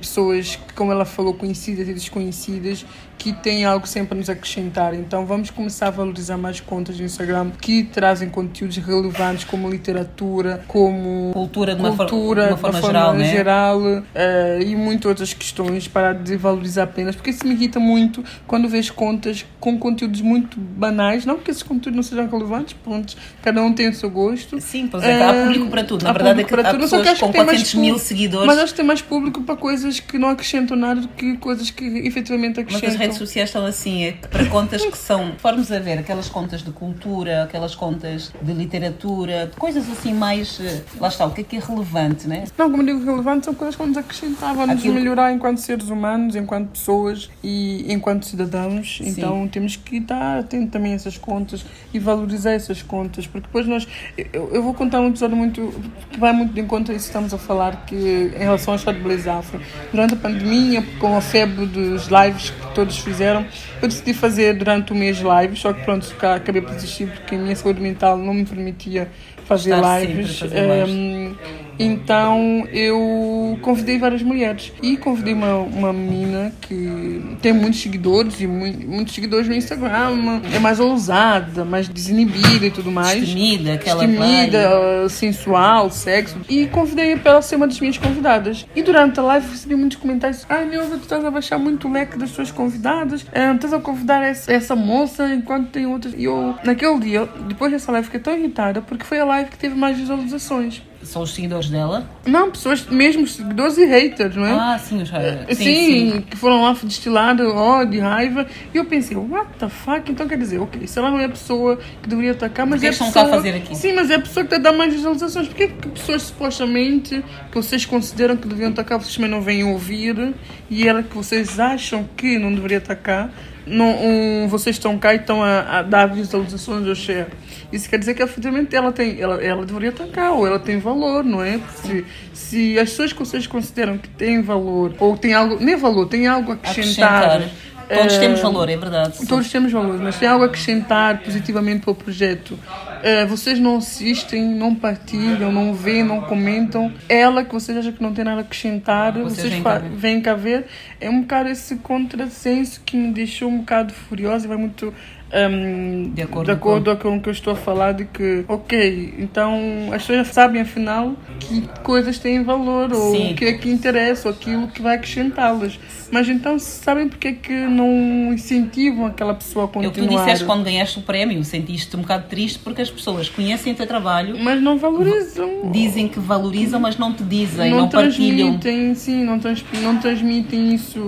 [SPEAKER 2] pessoas que, como ela falou, conhecidas e desconhecidas, que têm algo sempre a nos acrescentar. Então vamos começar a valorizar mais contas no Instagram que trazem conteúdos relevantes como literatura, como
[SPEAKER 3] cultura de uma, cultura, for, de uma forma, uma forma geral,
[SPEAKER 2] geral né? e muitas outras questões para desvalorizar apenas, porque isso me irrita muito quando vejo contas com conteúdos muito banais, não que esses conteúdos não sejam relevantes, pronto, cada um tem o seu gosto.
[SPEAKER 3] Sim, pois é, há público para tudo, na verdade é que há pessoas que com 400 mil seguidores.
[SPEAKER 2] Mas acho que tem mais público para coisas que não acrescentam nada do que coisas que efetivamente acrescentam.
[SPEAKER 3] Mas as redes sociais estão assim, é para contas que são, formos a ver, aquelas contas de cultura, aquelas contas de literatura, literatura, coisas assim mais. Eh, lá está, o que é que é relevante, né?
[SPEAKER 2] Não, como digo, relevante são coisas que nos acrescentavam, nos Aquilo... melhorar enquanto seres humanos, enquanto pessoas e enquanto cidadãos. Sim. Então temos que estar atentos também a essas contas e valorizar essas contas, porque depois nós. Eu, eu vou contar um episódio muito. Que vai muito de encontro a isso que estamos a falar, que em relação ao estado de Blaze Afro. Durante a pandemia, com a febre dos lives que todos fizeram, eu decidi fazer durante o mês lives, só que pronto, acabei por desistir porque a minha saúde mental não me permitia fazer Estar lives. Fazer. Um, então eu convidei várias mulheres e convidei uma, uma menina que tem muitos seguidores e muito, muitos seguidores no Instagram, é mais ousada, mais desinibida e tudo mais.
[SPEAKER 3] Destemida, aquela
[SPEAKER 2] Destemida, sensual, sexo. E convidei para ela ser uma das minhas convidadas. E durante a live recebi muitos comentários: Ai, Neuza, tu estás a baixar muito o leque das tuas convidadas, é, estás a convidar essa, essa moça enquanto tem outras. E eu, naquele dia, depois dessa live, fiquei tão irritada porque foi a live que teve mais visualizações.
[SPEAKER 3] São os seguidores dela?
[SPEAKER 2] Não, pessoas mesmo, seguidores e haters, não é?
[SPEAKER 3] Ah, sim, os
[SPEAKER 2] haters. Sim, sim, sim, que foram lá destilar ódio, raiva. E eu pensei, what the fuck? Então quer dizer, ok, se ela não é a pessoa que deveria atacar, mas
[SPEAKER 3] Porque
[SPEAKER 2] é a pessoa...
[SPEAKER 3] a fazer aqui?
[SPEAKER 2] Sim, mas é a pessoa que está a dar mais visualizações. Porquê que pessoas supostamente que vocês consideram que deviam atacar, vocês também não vêm ouvir? E ela que vocês acham que não deveria atacar, não, um, vocês estão cá e estão a, a dar visualizações ao share. Isso quer dizer que efetivamente ela tem, ela, ela deveria atacar, ou ela tem valor, não é? Se, se as pessoas que vocês consideram que têm valor, ou tem algo, nem valor, tem algo a acrescentar. acrescentar
[SPEAKER 3] Todos temos eh, valor, é verdade.
[SPEAKER 2] Todos temos valor, mas tem algo a acrescentar positivamente para o projeto. Uh, vocês não assistem, não partilham, não veem, não comentam. Ela que vocês acham que não tem nada a acrescentar, vocês, vocês vêm cá ver. É um bocado esse contrassenso que me deixou um bocado furiosa e vai muito um, de acordo, de acordo com... com o que eu estou a falar, de que, ok, então as pessoas sabem afinal que coisas têm valor, ou o que é que interessa, ou aquilo que vai acrescentá-las. Mas então sabem porque é que não incentivam aquela pessoa a continuar? É o que
[SPEAKER 3] tu disseste quando ganhaste o prémio, sentiste um bocado triste porque as pessoas conhecem o teu trabalho,
[SPEAKER 2] mas não valorizam.
[SPEAKER 3] Dizem que valorizam, mas não te dizem, não, não partilham.
[SPEAKER 2] Sim, não, trans, não transmitem isso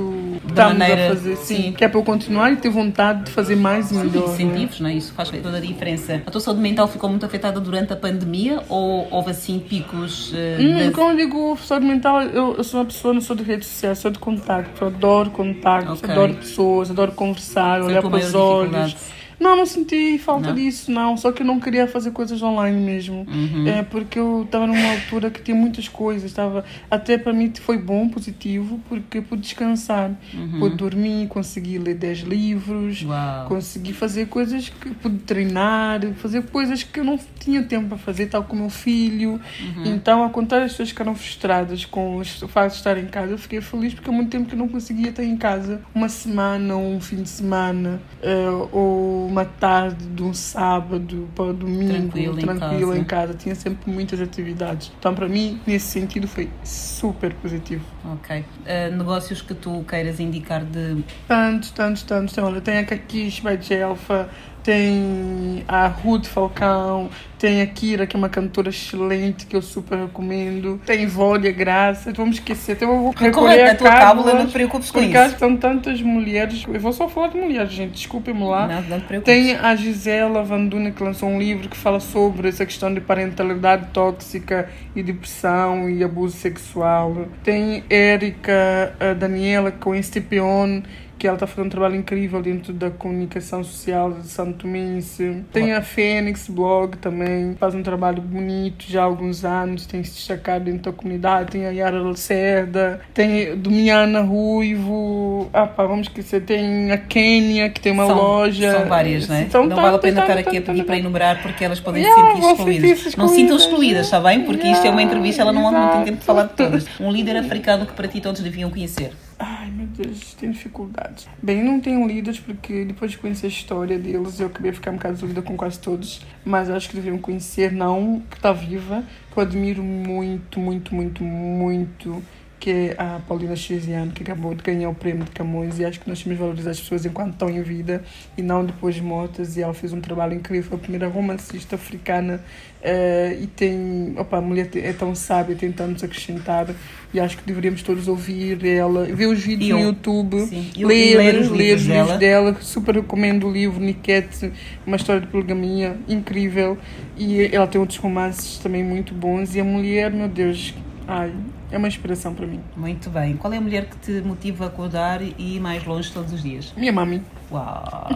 [SPEAKER 2] da maneira, a fazer, sim, sim, que é para eu continuar e ter vontade de fazer mais e melhor
[SPEAKER 3] incentivos, não é? isso faz toda a diferença. A tua saúde mental ficou muito afetada durante a pandemia ou houve assim picos? Uh,
[SPEAKER 2] hum, Como eu digo, saúde mental, eu, eu, sou uma pessoa, não sou de redes sociais, sou de contacto, eu adoro contacto, okay. adoro pessoas, adoro conversar, Foi olhar para os olhos. Não, não senti falta
[SPEAKER 4] Não?
[SPEAKER 2] disso, não. Só que eu não queria fazer coisas online mesmo.
[SPEAKER 4] Uhum.
[SPEAKER 2] É porque eu estava numa altura que tinha muitas coisas. Estava até para mim foi bom, positivo, porque eu pude descansar, pude dormir, consegui ler 10 livros,
[SPEAKER 4] Uhum. Uau.
[SPEAKER 2] consegui fazer coisas que pude treinar, fazer coisas que eu não tinha tempo para fazer, tal como o meu filho.
[SPEAKER 4] Uhum.
[SPEAKER 2] Então, ao contrário, as pessoas ficaram frustradas com o fato de estar em casa. Eu fiquei feliz porque há muito tempo que eu não conseguia estar em casa uma semana ou um fim de semana eh, ou uma tarde de um sábado para o domingo
[SPEAKER 4] Tranquilo em
[SPEAKER 2] tranquilo
[SPEAKER 4] casa.
[SPEAKER 2] em casa. Tinha sempre muitas atividades. Então, para mim, nesse sentido, foi super positivo.
[SPEAKER 4] Ok. Ah, negócios que tu queiras indicar de.
[SPEAKER 2] Tantos, tantos, tantos. Tem, olha, tem a Kakish by Jelfa, tem a Ruth Falcão, tem a Kira, que é uma cantora excelente, que eu super recomendo. Tem Vólia Graça, vamos esquecer. Então eu vou recolher
[SPEAKER 4] Correto,
[SPEAKER 2] a cábula,
[SPEAKER 4] não te preocupes com
[SPEAKER 2] Porque
[SPEAKER 4] isso.
[SPEAKER 2] são tantas mulheres. Eu vou só falar de mulheres, gente, desculpem-me lá.
[SPEAKER 4] Não, não te preocupes.
[SPEAKER 2] Tem a Gisela Van Dune que lançou um livro que fala sobre essa questão de parentalidade tóxica e depressão e abuso sexual. Tem Érica a Daniela com Estepeon, que ela está fazendo um trabalho incrível dentro da comunicação social de Santo Tomense. Tem a Fênix Blog também, faz um trabalho bonito já há alguns anos, tem se destacado dentro da comunidade. Tem a Yara Lacerda, tem Domiana Ruivo, ah pá, vamos esquecer, tem a Kênia, que tem uma
[SPEAKER 4] são,
[SPEAKER 2] loja.
[SPEAKER 4] São várias, não é?
[SPEAKER 2] São
[SPEAKER 4] não vale a pena estar
[SPEAKER 2] tantas,
[SPEAKER 4] aqui pedir para enumerar porque elas podem
[SPEAKER 2] Yeah,
[SPEAKER 4] se sentir excluídas. Não sintam
[SPEAKER 2] excluídas,
[SPEAKER 4] está bem? Porque isto é uma entrevista, ela não, não tem tempo de falar de todas. Um líder africano que para ti todos deviam conhecer.
[SPEAKER 2] Ai meu Deus, tenho dificuldades. Bem, não tenho lidos porque depois de conhecer a história deles eu acabei ficar um bocado dúvida com quase todos. Mas acho que deveriam conhecer, não que está viva, que eu admiro muito, muito, muito, muito, que é a Paulina Chiesiano, que acabou de ganhar o prêmio de Camões. E acho que nós temos de valorizar as pessoas enquanto estão em vida e não depois de mortas. E ela fez um trabalho incrível, foi a primeira romancista africana. eh, e tem, opa, a mulher é tão sábia, tem tantos acrescentar. E acho que deveríamos todos ouvir ela, ver os vídeos
[SPEAKER 4] E
[SPEAKER 2] no
[SPEAKER 4] eu-
[SPEAKER 2] YouTube,
[SPEAKER 4] Sim.
[SPEAKER 2] Ler,
[SPEAKER 4] ler os livros
[SPEAKER 2] os
[SPEAKER 4] dela.
[SPEAKER 2] livros dela. Super recomendo o livro Niquete, uma história de poligamia incrível. E ela tem outros romances também muito bons. E a mulher, meu Deus, ai, é uma inspiração para mim.
[SPEAKER 4] Muito bem. Qual é a mulher que te motiva a acordar e ir mais longe todos os dias?
[SPEAKER 2] Minha mami.
[SPEAKER 4] Uau!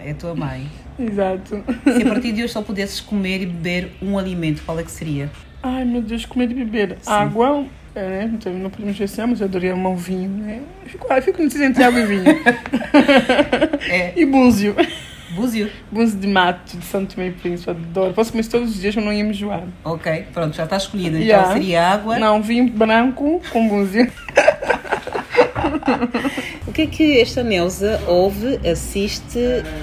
[SPEAKER 4] É a tua mãe.
[SPEAKER 2] Exato.
[SPEAKER 4] Se a partir de hoje só pudesses comer e beber um alimento, qual é que seria?
[SPEAKER 2] Ai, meu Deus, comer e beber. Água, é, né? Então, não podemos esquecer, mas eu adoraria um vinho, né? Eu Fico, ai, fico indeciso entre água e vinho.
[SPEAKER 4] É
[SPEAKER 2] e búzio.
[SPEAKER 4] Búzio.
[SPEAKER 2] Búzio de mato, de Santo Tomé e Príncipe, adoro. Posso comer isso todos os dias, mas não ia me enjoar.
[SPEAKER 4] Ok, pronto, já está escolhida. Então
[SPEAKER 2] Yeah.
[SPEAKER 4] seria água.
[SPEAKER 2] Não, vinho branco com búzio.
[SPEAKER 3] O que é que esta Neuza ouve, assiste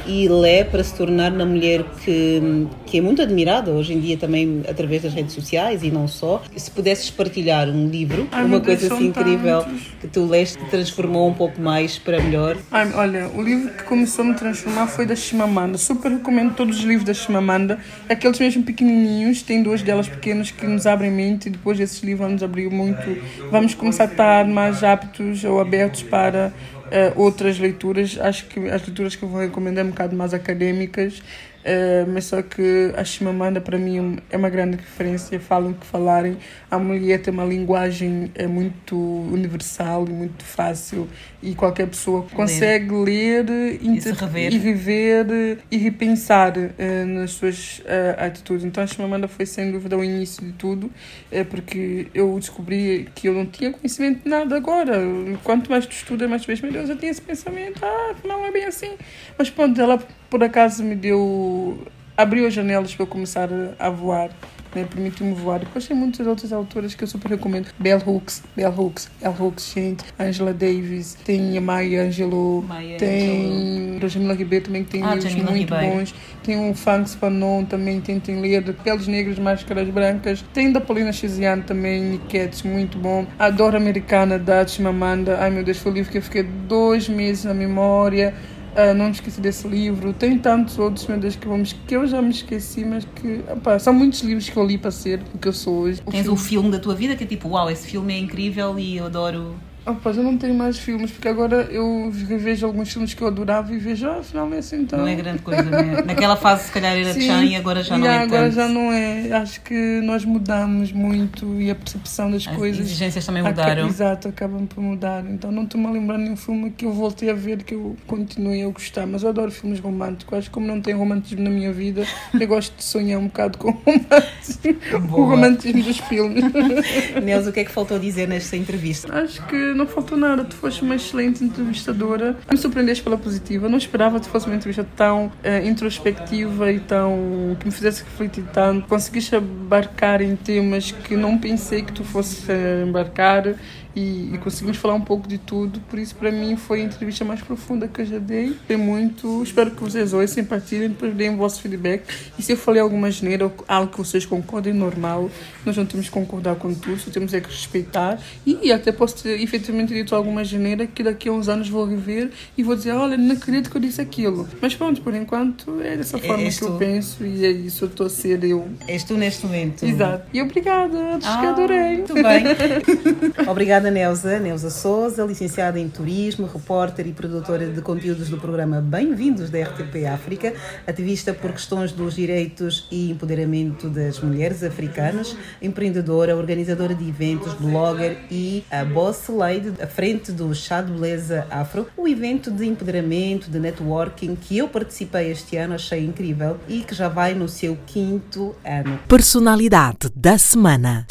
[SPEAKER 3] e lê para se tornar na mulher que, que é muito admirada hoje em dia também através das redes sociais e não só? Se pudesses partilhar um livro,
[SPEAKER 2] Ai,
[SPEAKER 3] uma coisa assim incrível
[SPEAKER 2] tantos.
[SPEAKER 3] que tu leste que transformou um pouco mais para melhor.
[SPEAKER 2] Ai, olha, o livro que começou a me transformar foi da Chimamanda. Super recomendo todos os livros da Chimamanda. Aqueles mesmo pequenininhos, tem duas delas pequenas que nos abrem mente e depois esses livros nos abriu muito. Vamos começar a estar mais aptos ou abertos para eh, outras leituras. Acho que as leituras que eu vou recomendar é um bocado mais acadêmicas. Eh, mas só que a Chimamanda para mim é uma grande referência, falam o que falarem. A mulher tem uma linguagem é muito universal e muito fácil e qualquer pessoa consegue ler, inter-
[SPEAKER 4] rever.
[SPEAKER 2] e viver e repensar eh, nas suas eh, atitudes. Então a Chimamanda foi sem dúvida o início de tudo, é porque eu descobri que eu não tinha conhecimento de nada agora. Quanto mais tu estudas, mais tu vês, meu Deus, eu tinha esse pensamento, ah, não é bem assim. Mas pronto, ela por acaso me deu, abriu as janelas para eu começar a voar. Né, permitiu-me voar. Depois tem muitas outras autoras que eu super recomendo. Bell Hooks, Bell Hooks, Bell Hooks, gente. Angela Davis, tem a Maya Angelou,
[SPEAKER 4] Maya
[SPEAKER 2] tem a Jamila Ribeiro também que tem
[SPEAKER 4] Ah,
[SPEAKER 2] livros
[SPEAKER 4] Jamila
[SPEAKER 2] muito
[SPEAKER 4] Ribeiro.
[SPEAKER 2] bons. Tem o Fangs Fanon também, tentem ler. De Peles Negras, Máscaras Brancas. Tem da Paulina Chiziane também, Niquetes, muito bom. A Dora Americana da Chimamanda. Ai meu Deus, foi o livro que eu fiquei dois meses na memória. Ah, não me esqueci desse livro. Tem tantos outros, meu Deus, que, vamos, que eu já me esqueci, mas que opá, são muitos livros que eu li para ser o que eu sou hoje. O
[SPEAKER 4] Tens
[SPEAKER 2] filme-
[SPEAKER 4] o filme da tua vida que é tipo, uau, esse filme é incrível e eu adoro
[SPEAKER 2] Oh, pois, eu não tenho mais filmes, porque agora eu revejo alguns filmes que eu adorava e vejo, ah, é assim então.
[SPEAKER 3] Não é grande coisa, né? Naquela fase, se calhar, era
[SPEAKER 2] Sim.
[SPEAKER 3] Chan e agora já não
[SPEAKER 2] Yeah,
[SPEAKER 3] é
[SPEAKER 2] agora
[SPEAKER 3] tanto.
[SPEAKER 2] já não é. Acho que nós mudamos muito e a percepção das
[SPEAKER 3] As
[SPEAKER 2] coisas.
[SPEAKER 3] exigências também mudaram.
[SPEAKER 2] Exato, acabam por mudar. Então não estou-me a lembrar de nenhum filme que eu voltei a ver que eu continuei a gostar. Mas eu adoro filmes românticos. Acho que como não tem romantismo na minha vida, eu gosto de sonhar um bocado com o romantismo, o romantismo dos filmes.
[SPEAKER 3] Neuza, o que é que faltou dizer nesta entrevista?
[SPEAKER 2] Acho que não faltou nada. Tu foste uma excelente entrevistadora. Me surpreendeste pela positiva. Não esperava que tu fosse uma entrevista tão eh, introspectiva e tão. que me fizesse refletir tanto. Conseguiste embarcar em temas que não pensei que tu fosse eh, embarcar. E, e conseguimos falar um pouco de tudo, por isso para mim foi a entrevista mais profunda que eu já dei. Tem muito, espero que vocês ouçam, partilhem, depois deem o vosso feedback. E se eu falei alguma geneira ou algo que vocês concordem, normal, nós não temos que concordar com tudo, só temos é que respeitar. E até posso ter efetivamente dito alguma geneira que daqui a uns anos vou rever e vou dizer: olha, não acredito que eu disse aquilo. Mas pronto, por enquanto é dessa forma
[SPEAKER 3] és
[SPEAKER 2] que eu
[SPEAKER 3] tu.
[SPEAKER 2] penso e é isso, eu estou a ser eu.
[SPEAKER 3] És tu neste momento.
[SPEAKER 2] Exato. E obrigada, acho que
[SPEAKER 3] Ah,
[SPEAKER 2] adorei.
[SPEAKER 3] Muito bem. Obrigada, Neuza. Neuza Souza, licenciada em Turismo, repórter e produtora de conteúdos do programa Bem-vindos da RTP África, ativista por questões dos direitos e empoderamento das mulheres africanas, empreendedora, organizadora de eventos, blogger e a boss lady à frente do Chá de Beleza Afro, o evento de empoderamento, de networking que eu participei este ano, achei incrível e que já vai no seu quinto ano.
[SPEAKER 1] Personalidade da semana.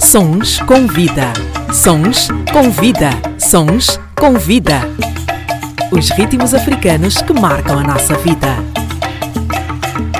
[SPEAKER 1] Sons com vida. Sons com vida. Sons com vida. Os ritmos africanos que marcam a nossa vida.